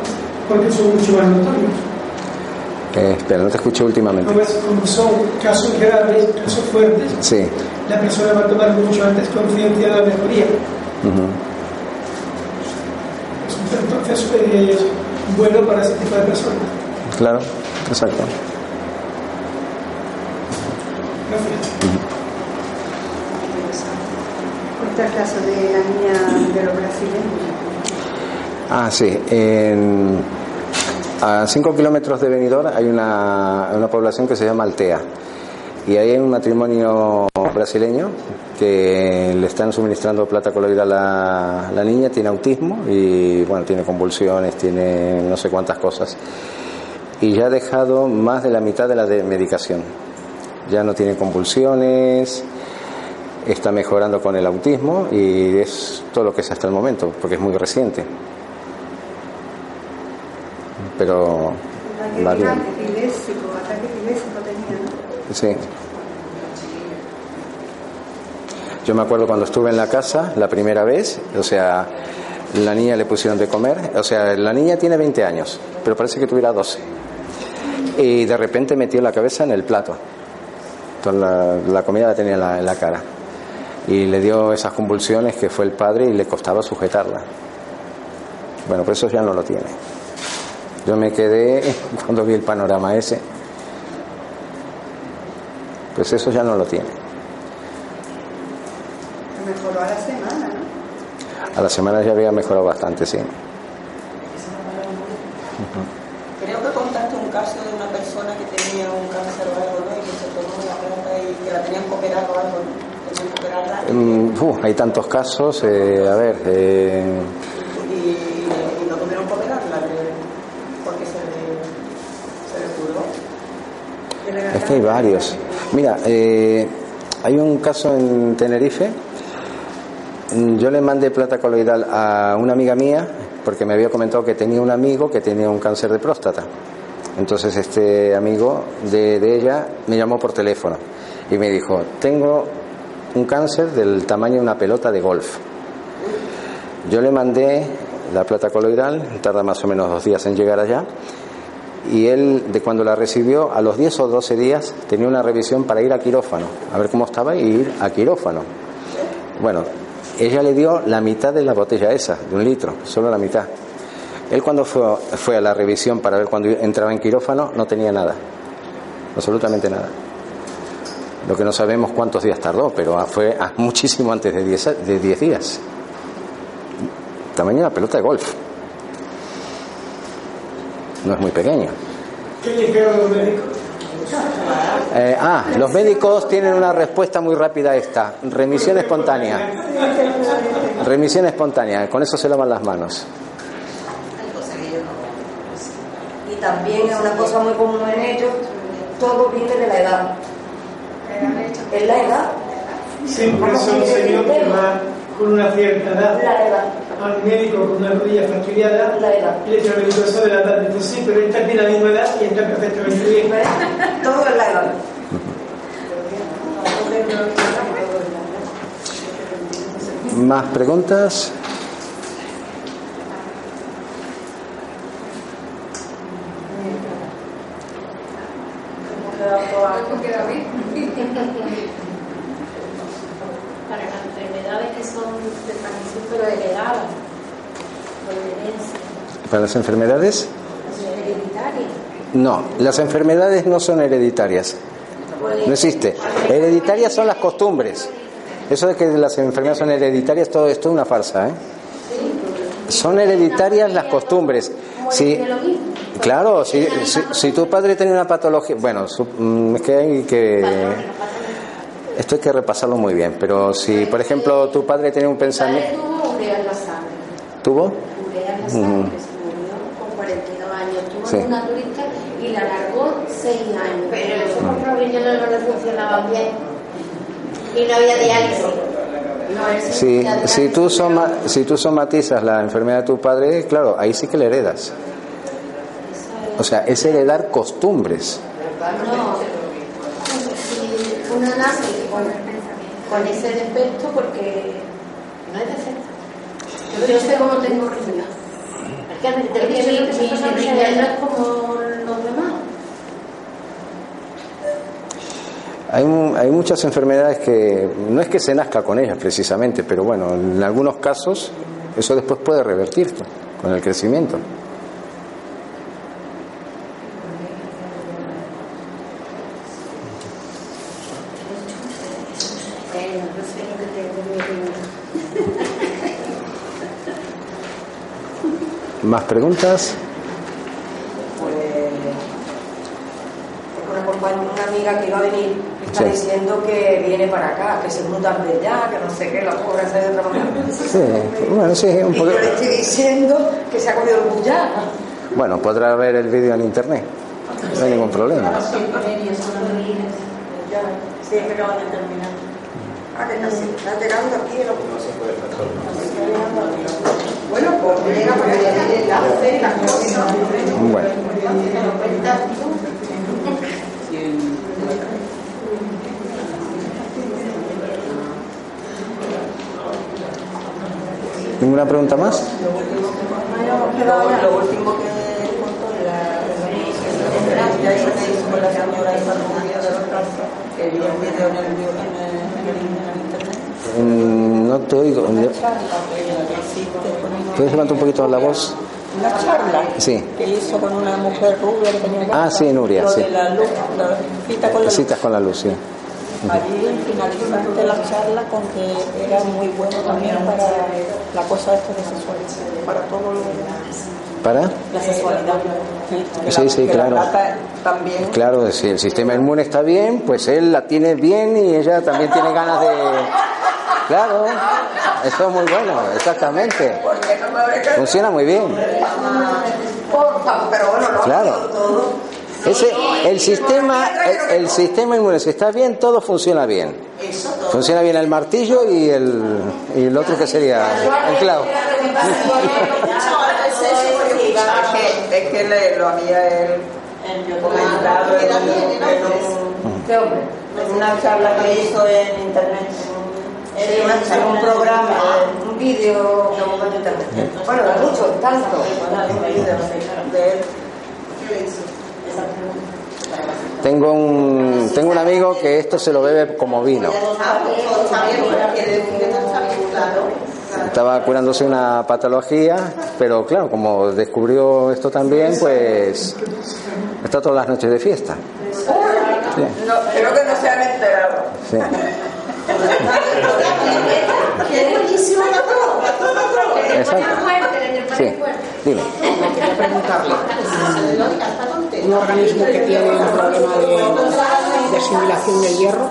porque son mucho más notorios. Eh, espera, no te escuché últimamente. Como, es- como son casos graves, casos fuertes, Sí. la persona va a tomar mucho antes conciencia de la mejoría. ujú. Entonces es bueno para ese tipo de personas. Claro, exacto. Cuenta el caso de la niña de los brasileños. Ah, sí. En, a 5 kilómetros de Benidorm hay una, una población que se llama Altea. Y ahí hay un matrimonio brasileño que le están suministrando plata coloidal a la niña, tiene autismo y bueno, tiene convulsiones, tiene no sé cuántas cosas. Y ya ha dejado más de la mitad de la de medicación. Ya no tiene convulsiones, está mejorando con el autismo y es todo lo que es hasta el momento, porque es muy reciente. Pero va Ataque bien. Sí. Yo me acuerdo cuando estuve en la casa la primera vez, o sea, la niña le pusieron de comer, o sea, la niña tiene 20 años, pero parece que tuviera 12. Y de repente metió la cabeza en el plato. Entonces la, la comida la tenía en la, en la cara. Y le dio esas convulsiones que fue el padre y le costaba sujetarla. Bueno, pues eso ya no lo tiene. Yo me quedé cuando vi el panorama ese. Pues eso ya no lo tiene. Mejoró a la semana, ¿no? A la semana ya había mejorado bastante, sí. Creo que contaste un caso de una persona que tenía un cáncer o algo, ¿no? Y que se tomó la plata y que la tenían que operar o algo, ¿no? Tenían que operarla. Mm, uf, hay tantos casos, eh, a ver, eh, Y, y no tuvieron que operarla eh, porque se le, se le curó. Es que hay varios. Mira, eh, hay un caso en Tenerife. Yo le mandé plata coloidal a una amiga mía porque me había comentado que tenía un amigo que tenía un cáncer de próstata. Entonces este amigo de ella me llamó por teléfono y me dijo, tengo un cáncer del tamaño de una pelota de golf. Yo le mandé la plata coloidal, tarda más o menos dos días en llegar allá, y él, de cuando la recibió, a los 10 o 12 días tenía una revisión para ir a quirófano, a ver cómo estaba y ir a quirófano. Bueno, ella le dio la mitad de la botella esa, de un litro, solo la mitad. Él cuando fue, fue a la revisión para ver cuando entraba en quirófano, no tenía nada, absolutamente nada. Lo que no sabemos cuántos días tardó, pero fue muchísimo antes de 10 de diez días. Tamaño de una pelota de golf. No es muy pequeño. ¿Qué dijeron los médicos? Eh, ah, los médicos tienen una respuesta muy rápida a esta. Remisión espontánea. Remisión espontánea. Con eso se lavan las manos. Y también es una cosa muy común en ellos, todo viene de la edad. Es la edad. Siempre son señores que van con una cierta edad La edad. al médico con una rodilla fastidiada La edad. y le dice al médico eso de la edad. Dice, sí, pero esta tiene la misma edad y está perfectamente bien. Todo es la edad. ¿Más preguntas? Para las enfermedades que son de pero por ¿Para las enfermedades? No, las enfermedades no son hereditarias. No existe. Hereditarias son las costumbres. Eso de que las enfermedades son hereditarias, todo esto es una farsa. ¿eh? Son hereditarias las costumbres. Si, claro, si, si, si tu padre tenía una patología, bueno, mm, es que hay que esto hay que repasarlo muy bien. Pero si, por ejemplo, tu padre tenía un pensamiento, Tuvo urea en la sangre, tuvo, urea en la Ujú. sangre, se murió con 42 años, tuvo Sí. una turista y la alargó 6 años. Pero los ojos provisionales no le funcionaban bien y no había diálisis. No, sí si, tú soma, si tú somatizas la enfermedad de tu padre, claro, ahí sí que le heredas. O sea, es heredar costumbres. No, si una nace con, con ese defecto porque no es defecto. Yo sé cómo tengo que ser. Es que mi, mi, mi niña no es como los demás. Hay, mu- hay muchas enfermedades que no es que se nazca con ellas precisamente, pero bueno, en algunos casos eso después puede revertir con el crecimiento. Bueno, yo sé lo que tengo en mi vida. ¿Más preguntas? Pues, una, amiga que iba a venir está Sí. diciendo que viene para acá, que se muy tarde ya, que no sé qué, la pobre se ha ido a trabajar. Sí, bueno, sí, un Y poco. yo le estoy diciendo que se ha comido el bullá. Bueno, podrá ver el vídeo en internet. No hay ningún problema. Sí, es que acaban de terminar. Ah, que casi está llegando aquí el Bueno, pues llega para que le dé enlace y las cosas. Bueno. ¿Ninguna pregunta más? Lo, último que contó de la ya esa que hizo con la señora de los brazos, que vi el video en el, en el, en el, en el internet. Mm, No te oigo. ¿Puedes levantar un poquito la voz? Una charla Sí. que hizo con una mujer rubia que tenía Ah, sí, Nuria, lo sí. de la luz, la cita con la luz. Citas con la luz, sí. Allí finalizaste la charla con que era muy bueno también para la cosa de sexualidad, para todo lo ¿Para? la sexualidad. Sí, sí, claro. También. Claro, si el sistema inmune está bien, pues él la tiene bien y ella también tiene ganas de... Claro, eso es muy bueno, exactamente. Funciona muy bien. Claro. Ese, el sistema, el, el sistema inmune, si está bien, todo funciona bien. Funciona bien el martillo y el, y el otro que sería el clavo. Es que, lo había él comentado en una charla que hizo en internet. Un programa, un vídeo. Bueno, de mucho, tanto. De él. tengo un, tengo un amigo que esto se lo bebe como vino. Estaba curándose una patología, pero claro, como descubrió esto también, pues está todas las noches de fiesta. No, creo que no se han enterado. Sí. Sí, dime. Quería preguntarle, un organismo que tiene un problema de, de asimilación de hierro,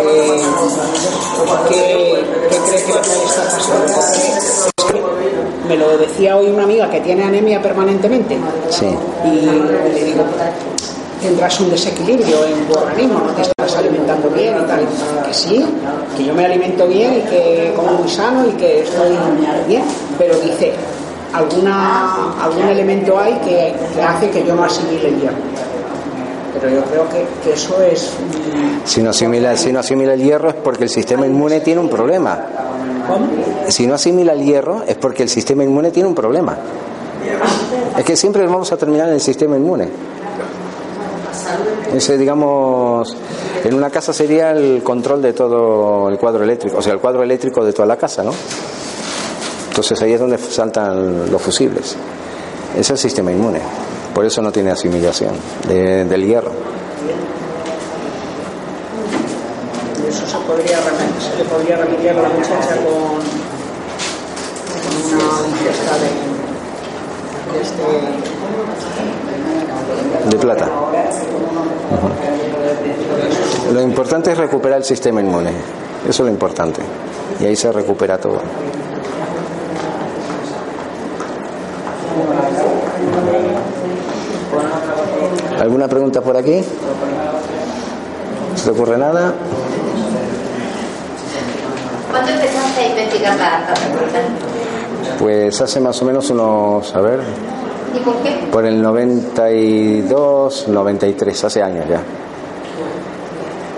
eh, ¿qué, qué cree que le puede estar pasando? Me lo decía hoy una amiga que tiene anemia permanentemente Sí. y le digo, tendrás un desequilibrio en tu organismo, no te estás alimentando bien y tal. Que sí, que yo me alimento bien y que como muy sano y que estoy bien, pero dice, alguna, algún elemento hay que, que hace que yo no asimile el hierro. Pero yo creo que, que eso es... Si no, asimila, si no asimila el hierro es porque el sistema inmune tiene un problema. ¿Cómo? Si no asimila el hierro es porque el sistema inmune tiene un problema. Es que siempre vamos a terminar en el sistema inmune. Ese, digamos, en una casa sería el control de todo el cuadro eléctrico, o sea, el cuadro eléctrico de toda la casa, ¿no? Entonces ahí es donde saltan los fusibles. Es el sistema inmune. Por eso no tiene asimilación de- del hierro. Y eso se, podría, se podría remediar a la muchacha con, con una ingesta de, de este... De plata. Lo importante es recuperar el sistema inmune. Eso es lo importante. Y ahí se recupera todo. ¿Alguna pregunta por aquí? ¿Se te ocurre nada? ¿Cuándo empezaste a investigar la? Pues hace más o menos unos, a ver, ¿Y por qué? por el 92, 93, hace años ya.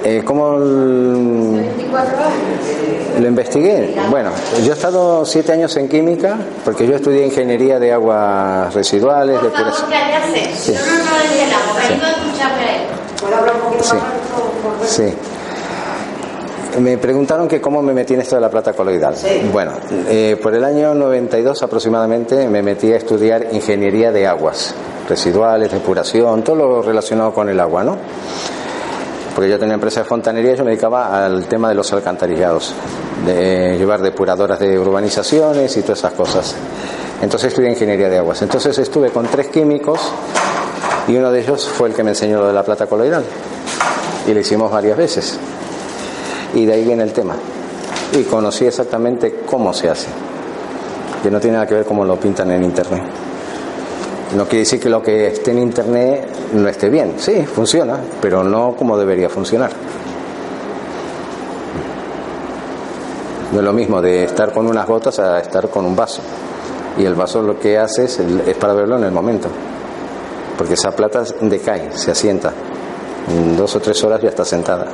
Eh, ¿Cómo l- 24 años. lo investigué? Bueno, yo he estado siete años en química, porque yo estudié ingeniería de aguas residuales, Por favor, callarse. Sí. No, no, no le entendamos. Venimos a escucharme a él. ¿Puedo hablar un poquito Sí. Sí. Me preguntaron que cómo me metí en esto de la plata coloidal. Bueno, eh, por el año 92 aproximadamente me metí a estudiar ingeniería de aguas, residuales, depuración, todo lo relacionado con el agua, ¿no? Porque yo tenía empresa de fontanería y yo me dedicaba al tema de los alcantarillados, de llevar depuradoras de urbanizaciones y todas esas cosas. Entonces estudié ingeniería de aguas. Entonces estuve con tres químicos y uno de ellos fue el que me enseñó lo de la plata coloidal. Y lo hicimos varias veces. Y de ahí viene el tema. Y conocí exactamente cómo se hace. Que no tiene nada que ver cómo lo pintan en internet. No quiere decir que lo que esté en internet no esté bien. Sí, funciona, pero no como debería funcionar. No es lo mismo de estar con unas gotas a estar con un vaso. Y el vaso lo que hace es, para verlo en el momento. Porque esa plata decae, se asienta. En dos o tres horas ya está sentada.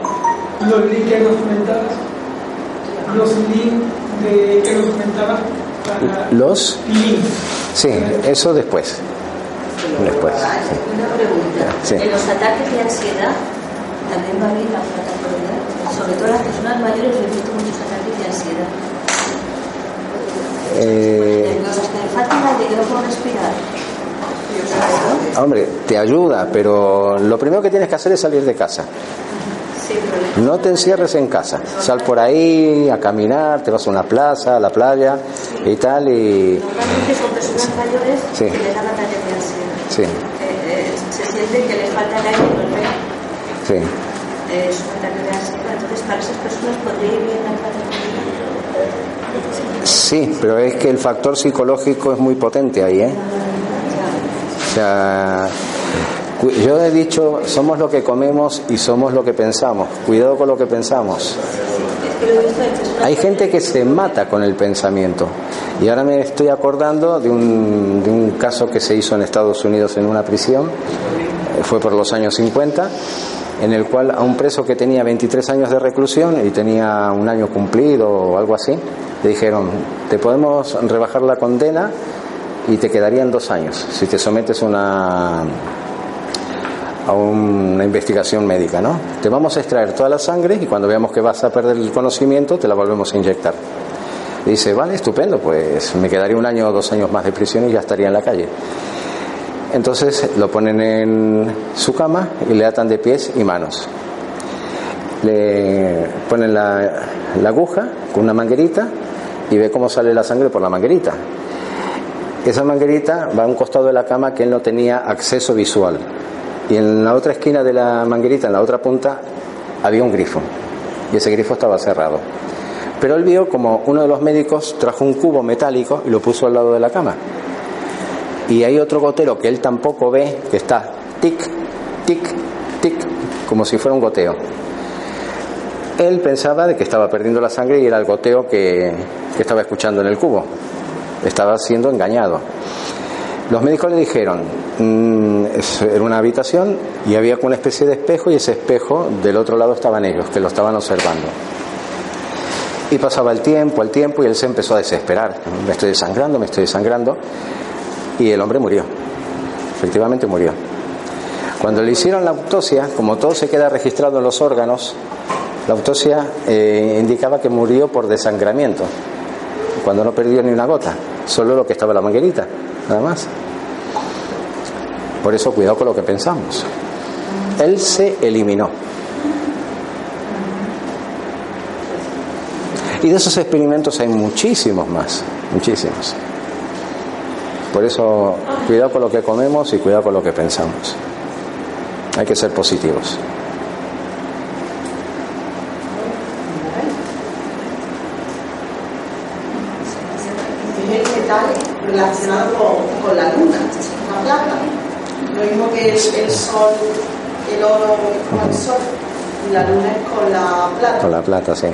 Los links que nos comentabas, los links de, que nos comentabas para Los. links. Sí, eso después. Después. sí. Una pregunta. Sí. En los ataques de ansiedad también va bien la plata coloidal. Sobre todo las personas mayores yo he visto muchos ataques de ansiedad. Eh, falta que no puedo respirar. hombre, te ayuda, pero lo primero que tienes que hacer es salir de casa. No te encierres en casa. Sal por ahí a caminar, te vas a una plaza, a la playa y tal. Y normalmente son personas mayores Sí. que les dan ataques de ansiedad. sí, Eh, eh, se siente que les falta el aire y sí. Eh, es un ataque de ansiedad. Entonces, para esas personas podría ir bien la. Sí, pero es que el factor psicológico es muy potente ahí, ¿eh? O sea, yo he dicho, somos lo que comemos y somos lo que pensamos. Cuidado con lo que pensamos. Hay gente que se mata con el pensamiento. Y ahora me estoy acordando de un, de un caso que se hizo en Estados Unidos en una prisión, fue por los años 50, en el cual a un preso que tenía 23 años de reclusión y tenía un año cumplido o algo así, le dijeron, te podemos rebajar la condena y te quedarían dos años si te sometes a una, a una investigación médica, ¿no? Te vamos a extraer toda la sangre y cuando veamos que vas a perder el conocimiento te la volvemos a inyectar. Dice, vale, estupendo, pues me quedaría un año o dos años más de prisión y ya estaría en la calle. Entonces lo ponen en su cama y le atan de pies y manos. Le ponen la, la aguja con una manguerita y ve cómo sale la sangre por la manguerita. Esa manguerita va a un costado de la cama que él no tenía acceso visual. Y en la otra esquina de la manguerita, en la otra punta, había un grifo. Y ese grifo estaba cerrado. Pero él vio como uno de los médicos trajo un cubo metálico y lo puso al lado de la cama. Y hay otro gotero que él tampoco ve, que está tic, tic, tic, como si fuera un goteo. Él pensaba de que estaba perdiendo la sangre y era el goteo que, que estaba escuchando en el cubo. Estaba siendo engañado. Los médicos le dijeron, mm, era una habitación y había una especie de espejo y ese espejo del otro lado estaban ellos, que lo estaban observando. Y pasaba el tiempo, el tiempo y él se empezó a desesperar. Me estoy desangrando, me estoy desangrando. Y el hombre murió. Efectivamente murió. Cuando le hicieron la autopsia, como todo se queda registrado en los órganos, la autopsia eh, indicaba que murió por desangramiento, cuando no perdió ni una gota, solo lo que estaba en la manguerita, nada más. Por eso cuidado con lo que pensamos. Él se eliminó. Y de esos experimentos hay muchísimos más, muchísimos. Por eso, cuidado con lo que comemos y cuidado con lo que pensamos. Hay que ser positivos. Relacionado con, con, la luna, la plata. Lo mismo que el, el sol, el oro con el sol, y la luna es con la plata. Con la plata, sí.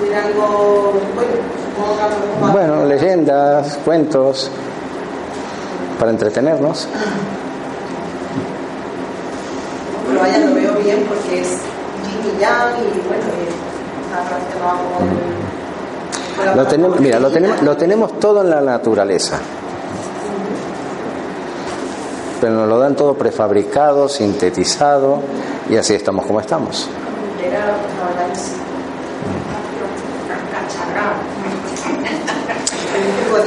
¿Tiene algo, bueno, bueno, leyendas, cuentos, para entretenernos. Pero vaya, lo veo bien porque es yin y yang y bueno, está relacionado con lo tenemos, mira, lo tenemos, lo tenemos todo en la naturaleza. Pero nos lo dan todo prefabricado, sintetizado, y así estamos como estamos.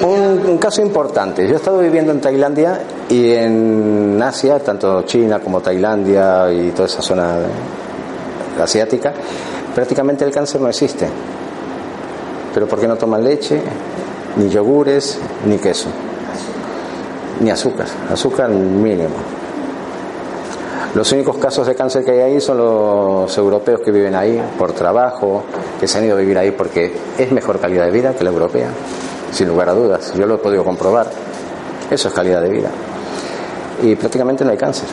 Un, un, caso importante. Yo he estado viviendo en Tailandia y en Asia, tanto China como Tailandia y toda esa zona asiática, prácticamente el cáncer no existe. Pero ¿por qué no toman leche, ni yogures, ni queso? Ni azúcar, azúcar mínimo. Los únicos casos de cáncer que hay ahí son los europeos que viven ahí por trabajo, que se han ido a vivir ahí porque es mejor calidad de vida que la europea, sin lugar a dudas. Yo lo he podido comprobar. Eso es calidad de vida. Y prácticamente no hay cáncer.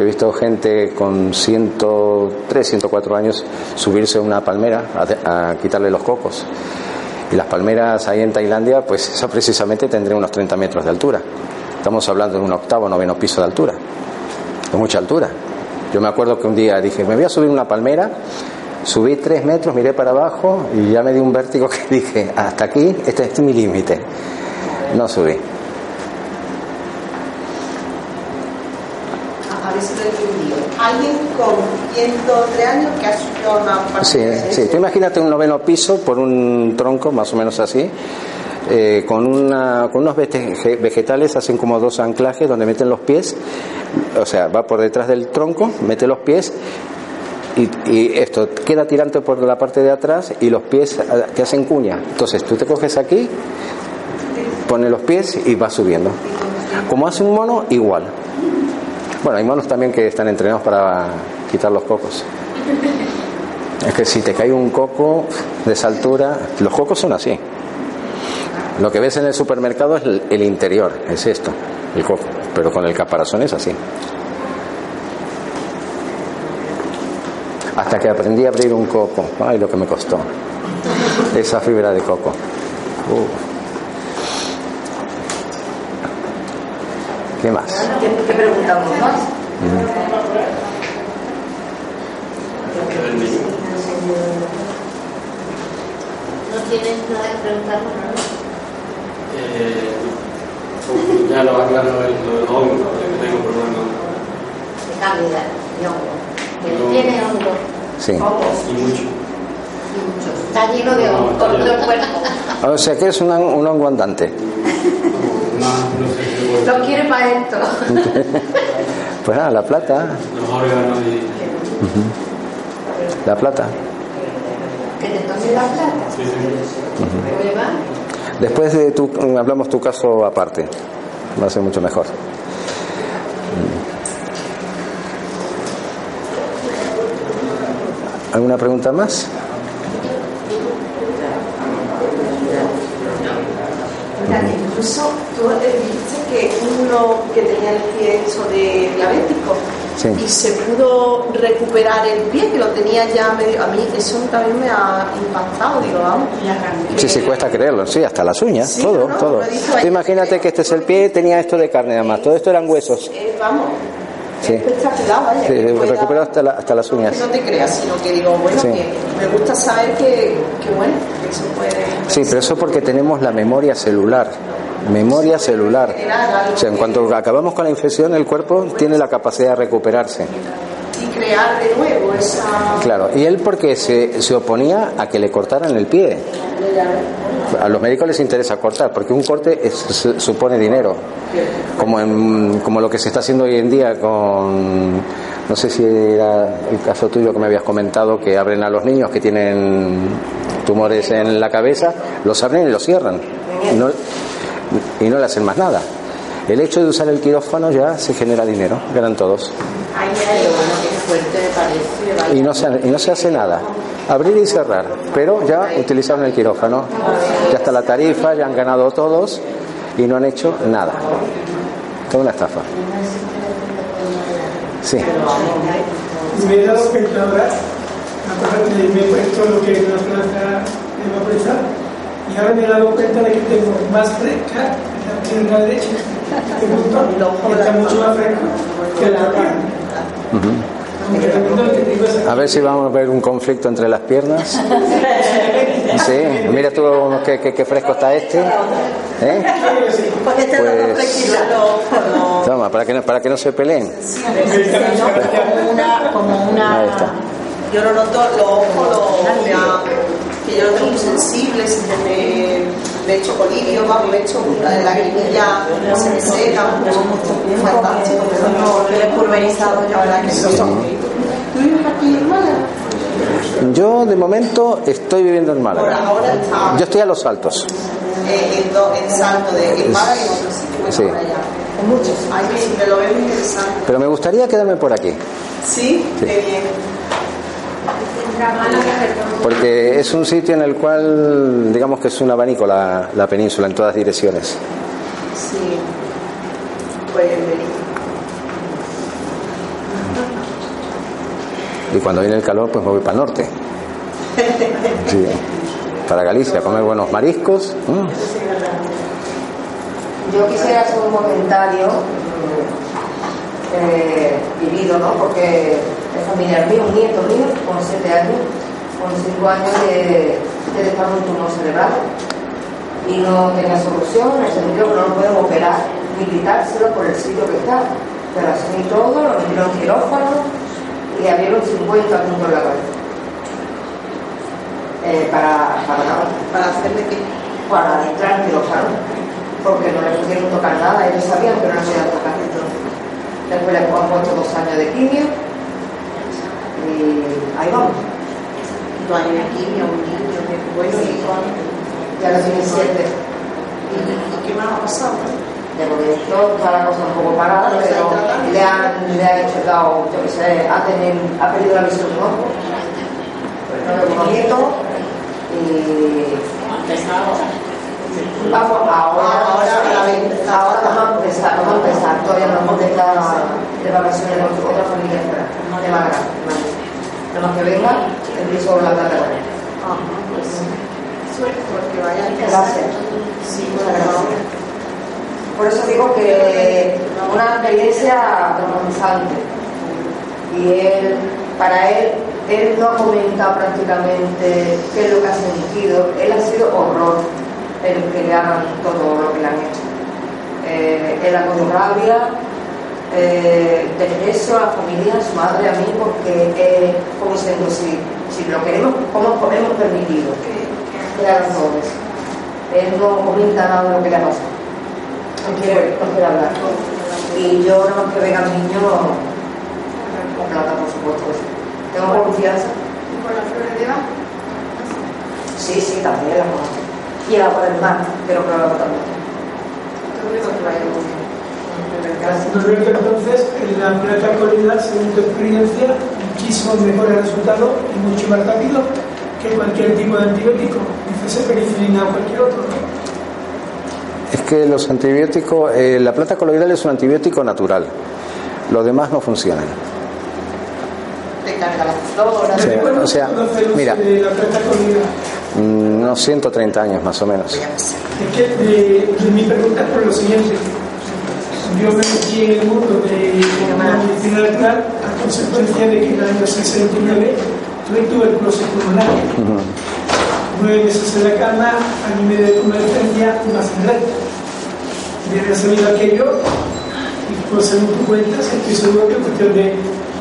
Yo he visto gente con 103, 104 años subirse a una palmera a, quitarle los cocos. Y las palmeras ahí en Tailandia, pues eso precisamente tendría unos 30 metros de altura. Estamos hablando de un octavo, noveno piso de altura. Es mucha altura. Yo me acuerdo que un día dije, me voy a subir una palmera, subí tres metros, miré para abajo y ya me di un vértigo que dije, hasta aquí, este es mi límite. No subí. Alguien con 103 años que ha subido una Sí, sí. Tú imagínate un noveno piso por un tronco, más o menos así. Eh, con, una, con unos vegetales hacen como dos anclajes donde meten los pies, o sea, va por detrás del tronco, mete los pies y, y, esto queda tirante por la parte de atrás y los pies eh, te hacen cuña. Entonces tú te coges aquí, pones los pies y vas subiendo. Como hace un mono, igual. Bueno, hay monos también que están entrenados para quitar los cocos. Es que si te cae un coco de esa altura, los cocos son así. Lo que ves en el supermercado es el interior, es esto, el coco, pero con el caparazón es así. Hasta que aprendí a abrir un coco, ay, lo que me costó. Esa fibra de coco. Uh. ¿Qué más? ¿Qué, preguntamos más? ¿No tienes nada que preguntarnos? Eh, ya lo aclaro el, lo del que tengo problemas se cambia de hongo. Que tiene hongo. Sí. Hongos. Y mucho. Y mucho. Está lleno de hongo por todo el cuerpo. O sea que es un, un hongo andante. Lo quiere para esto. Pues nada, la plata. Los órganos y. Ujú. La plata. Que te tome la plata. Sí, sí. ¿Me va? Después de tu, hablamos tu caso aparte. Va a ser mucho mejor. ¿Alguna pregunta más? Incluso tú eh, dijiste que uno que tenía el pie hecho de diabético Sí. y se pudo recuperar el pie que lo tenía ya medio. A mí eso también me ha impactado, digo, vamos. Sí, sí, cuesta creerlo. Sí, hasta las uñas, Sí, todo, no, todo. Tú imagínate que este es el pie, tenía esto de carne además. Todo esto eran huesos. Eh, vamos, Sí. espectacular, vaya. Sí, recuperó hasta, la- hasta las uñas. no te creas, sino que digo, bueno, Sí. que me gusta saber que, que bueno, que eso puede. Sí, pero eso porque tenemos la memoria celular. Memoria celular. O sea, en cuanto acabamos con la infección, el cuerpo tiene la capacidad de recuperarse. Y crear de nuevo esa. Claro, y él porque se, se oponía a que le cortaran el pie. A los médicos les interesa cortar, porque un corte es- su- supone dinero. Como, en- como lo que se está haciendo hoy en día con, no sé si era el caso tuyo que me habías comentado, que abren a los niños que tienen tumores en la cabeza, los abren y los cierran. No, y no le hacen más nada. El hecho de usar el quirófano ya se genera dinero, ganan todos. Y no, se, y no se hace nada. Abrir y cerrar. Pero ya utilizaron el quirófano. Ya está la tarifa, ya han ganado todos y no han hecho nada. Toda una estafa. Sí. Me he dado cuenta ahora, aparte me he puesto lo que es una plaza de y ahora me he dado cuenta de que tengo más fresca la pierna derecha, que punto, está mucho más fresca que la esa- A ver si vamos a ver un conflicto entre las piernas. Sí, mira tú qué, qué- qué fresco está este. ¿Eh? Lo Pues- fresquita, lo- Toma, para que no, para que no se peleen. como una, como una yo lo noto los ojos los, me ha- que yo lo tengo muy sensible se me me echo colirio vamos me echo la lagrimilla se me seca fantástico no lo he pulverizado la verdad que sí ¿tú vives aquí en Málaga? Yo de momento estoy viviendo en Málaga. Yo estoy a los altos. eh, en, salto de en Málaga y en Sí. muchos ay me, me lo veo interesante Pero me gustaría quedarme por aquí. sí, qué bien Porque es un sitio en el cual, digamos que es un abanico la, la península en todas direcciones. sí. Y cuando viene el calor, pues me voy para el norte. Sí. Para Galicia, a comer buenos mariscos. Mm. Yo quisiera hacer un comentario eh, vivido, ¿no? Porque es familiar mío, un nieto mío, con 7 años, con 5 años de, de desarrollo un tumor cerebral y no tenía solución, en el sentido que no lo pueden operar ni quitárselo por el sitio que está. Pero así todo, lo metieron en quirófano y le abrieron 50 puntos en la cabeza. Eh, para, para nada. para hacerle que Para entrar en quirófano porque no le pudieron tocar nada, ellos sabían que no le podían tocar entonces. Después le han puesto dos años de quimio y ahí vamos. dos años de quimio, un niño, que bueno, años. Ya lo tienen siete. ¿Y qué más ha pasado? De momento está la cosa un poco parada, pero le han, le han hecho dado, yo qué sé, ha, tenido, ha perdido la visión de ojo, no lo como nieto y Vamos, ahora, ahora, ahora vamos a empezar, vamos a empezar, todavía no hemos de vacaciones con otra familia fuera, de Málaga. Nada más que venga, empiezo la tarde con él. Suerte, porque vaya a Gracias. Sí, Muchas gracias. Por eso digo que una experiencia traumatizante. Y él, para él, él no ha comentado prácticamente qué es lo que ha sentido. Él ha sido horror el que le hagan todo lo que le han hecho. Eh, él ha cogido rabia eh, beneficio a la familia, a su madre, a mí, porque es como si, si lo queremos, ¿cómo hemos permitido que hagan todo eso? Él no comenta nada de lo que le ha pasado. No quiere, no quiere hablar. Y yo no más que venga al niño con plata, por supuesto. Tengo confianza. ¿Y con las flores de? Sí, sí, también la conozco. Y el agua del mar, pero que lo también. Roberto, entonces, en la plata colina, según tu experiencia, muchísimo mejor el resultado y mucho más rápido que cualquier tipo de antibiótico, dice penicilina o cualquier otro. Es que los antibióticos, eh, la plata coloidal es un antibiótico natural. Los demás no funcionan. Te carga la flora. Sí, o sea, mira, De la plata colina. mm, unos 130 años más o menos. Es que de mi pregunta es por lo siguiente. Yo me metí en el mundo de la medicina natural a consecuencia de que en el año 69 tuve tuberculosis pulmonar. Nueve meses en la cama, año y medio de convalecencia y más sangrante. De haber sabido aquello, y pues según tu cuentas, estoy seguro que en cuestión de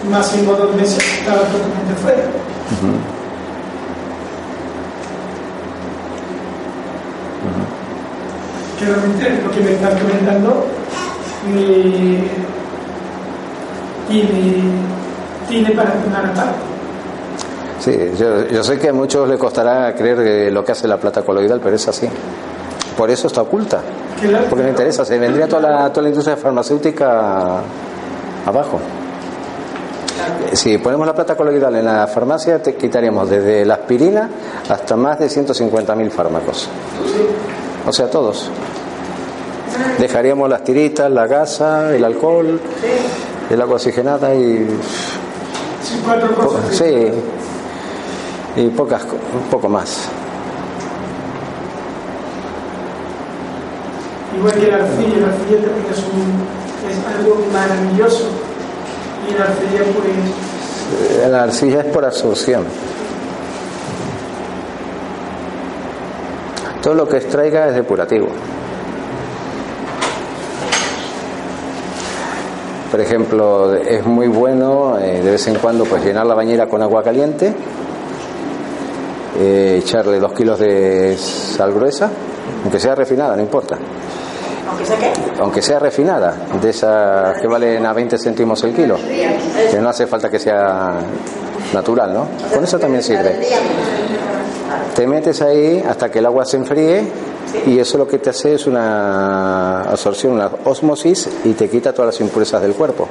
máximo dos meses estaba totalmente fuera. que realmente lo que me están comentando eh, tiene, tiene para una parte. Sí, yo, yo sé que a muchos le costará creer lo que hace la plata coloidal, pero es así. Por eso está oculta. Porque me interesa, se vendría toda la, toda la industria farmacéutica abajo. Si ponemos la plata coloidal en la farmacia, te quitaríamos desde la aspirina hasta más de 150.000 fármacos. O sea, todos. Dejaríamos las tiritas, la gasa, el alcohol, el agua oxigenada y. Cosas. Sí, y pocas, un poco más. Igual que la arcilla, la arcilla también es, un, es algo maravilloso. Y la arcilla, pues, La arcilla es por absorción. Todo lo que extraiga es depurativo. Por ejemplo, es muy bueno eh, de vez en cuando pues llenar la bañera con agua caliente, eh, echarle dos kilos de sal gruesa, aunque sea refinada, no importa. Aunque sea qué. Aunque sea refinada, de esas que valen a 20 céntimos el kilo, que no hace falta que sea natural, ¿no? Con eso también sirve. Te metes ahí hasta que el agua se enfríe y eso lo que te hace es una absorción, una osmosis y te quita todas las impurezas del cuerpo.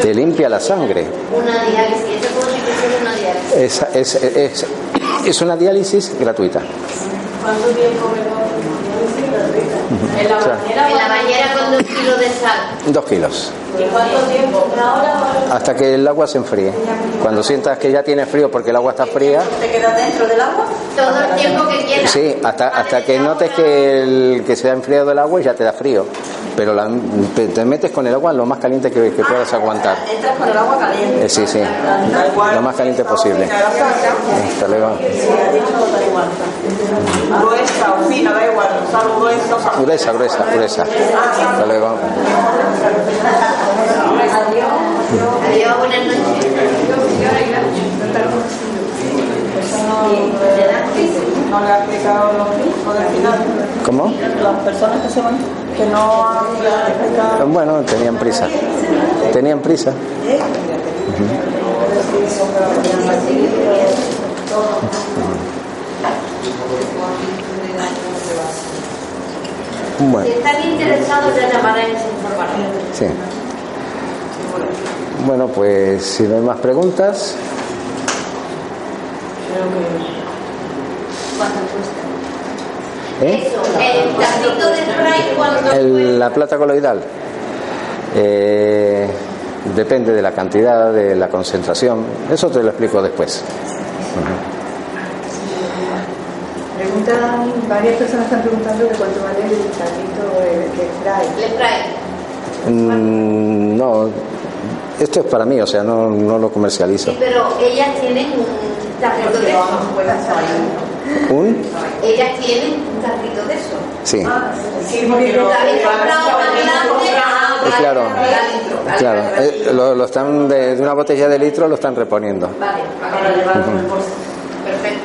Te limpia la sangre. Una diálisis, una diálisis. Es, es, es, es una diálisis gratuita. ¿Cuánto tiempo En la O sea, bañera, en la bañera con dos kilos de sal. Dos kilos. ¿Y cuánto tiempo? ¿Una hora o Hasta que el agua se enfríe. Cuando sientas que ya tiene frío porque el agua está fría, ¿Te quedas dentro del agua? Todo el tiempo que quieras. Sí, hasta, hasta que notes que, el, que se ha enfriado el agua y ya te da frío. Pero la- te, te metes con el agua lo más caliente que, que puedas aguantar. Entras con el agua caliente. Eh, sí, sí. Lo más caliente posible. Hasta luego. Gruesa o fina, da igual. Gruesa Gruesa, gruesa, gruesa. Hasta luego. Adiós, buenas noches. No le ha explicado los riesgos del final. ¿Cómo? Las personas que se van, que no han explicado. Bueno, tenían prisa. Tenían prisa. Bueno, están interesados, ya llamarán y se informarán. sí. Bueno, pues si no hay más preguntas, ¿Cuánto cuesta? ¿eh? Eso, el de spray cuando El- la plata coloidal eh, depende de la cantidad, de la concentración. Eso te lo explico después. Preguntan, varias personas están preguntando de cuánto vale el tratamiento de, spray. le spray. Mm, no, esto es para mí, o sea, no, no lo comercializo. Sí, pero ellas tienen un tarrito de eso. ¿Un? Ellas tienen un tarrito de eso. Sí. Sí, porque lo ¿La habéis comprado más grande? Ah, claro. Claro, eh, lo, lo están de, de una botella de litro lo están reponiendo. Vale, para llevarlo en el Ujú. bolso. Perfecto.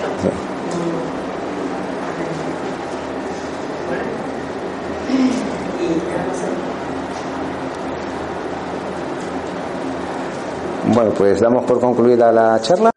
Bueno, pues damos por concluida la charla.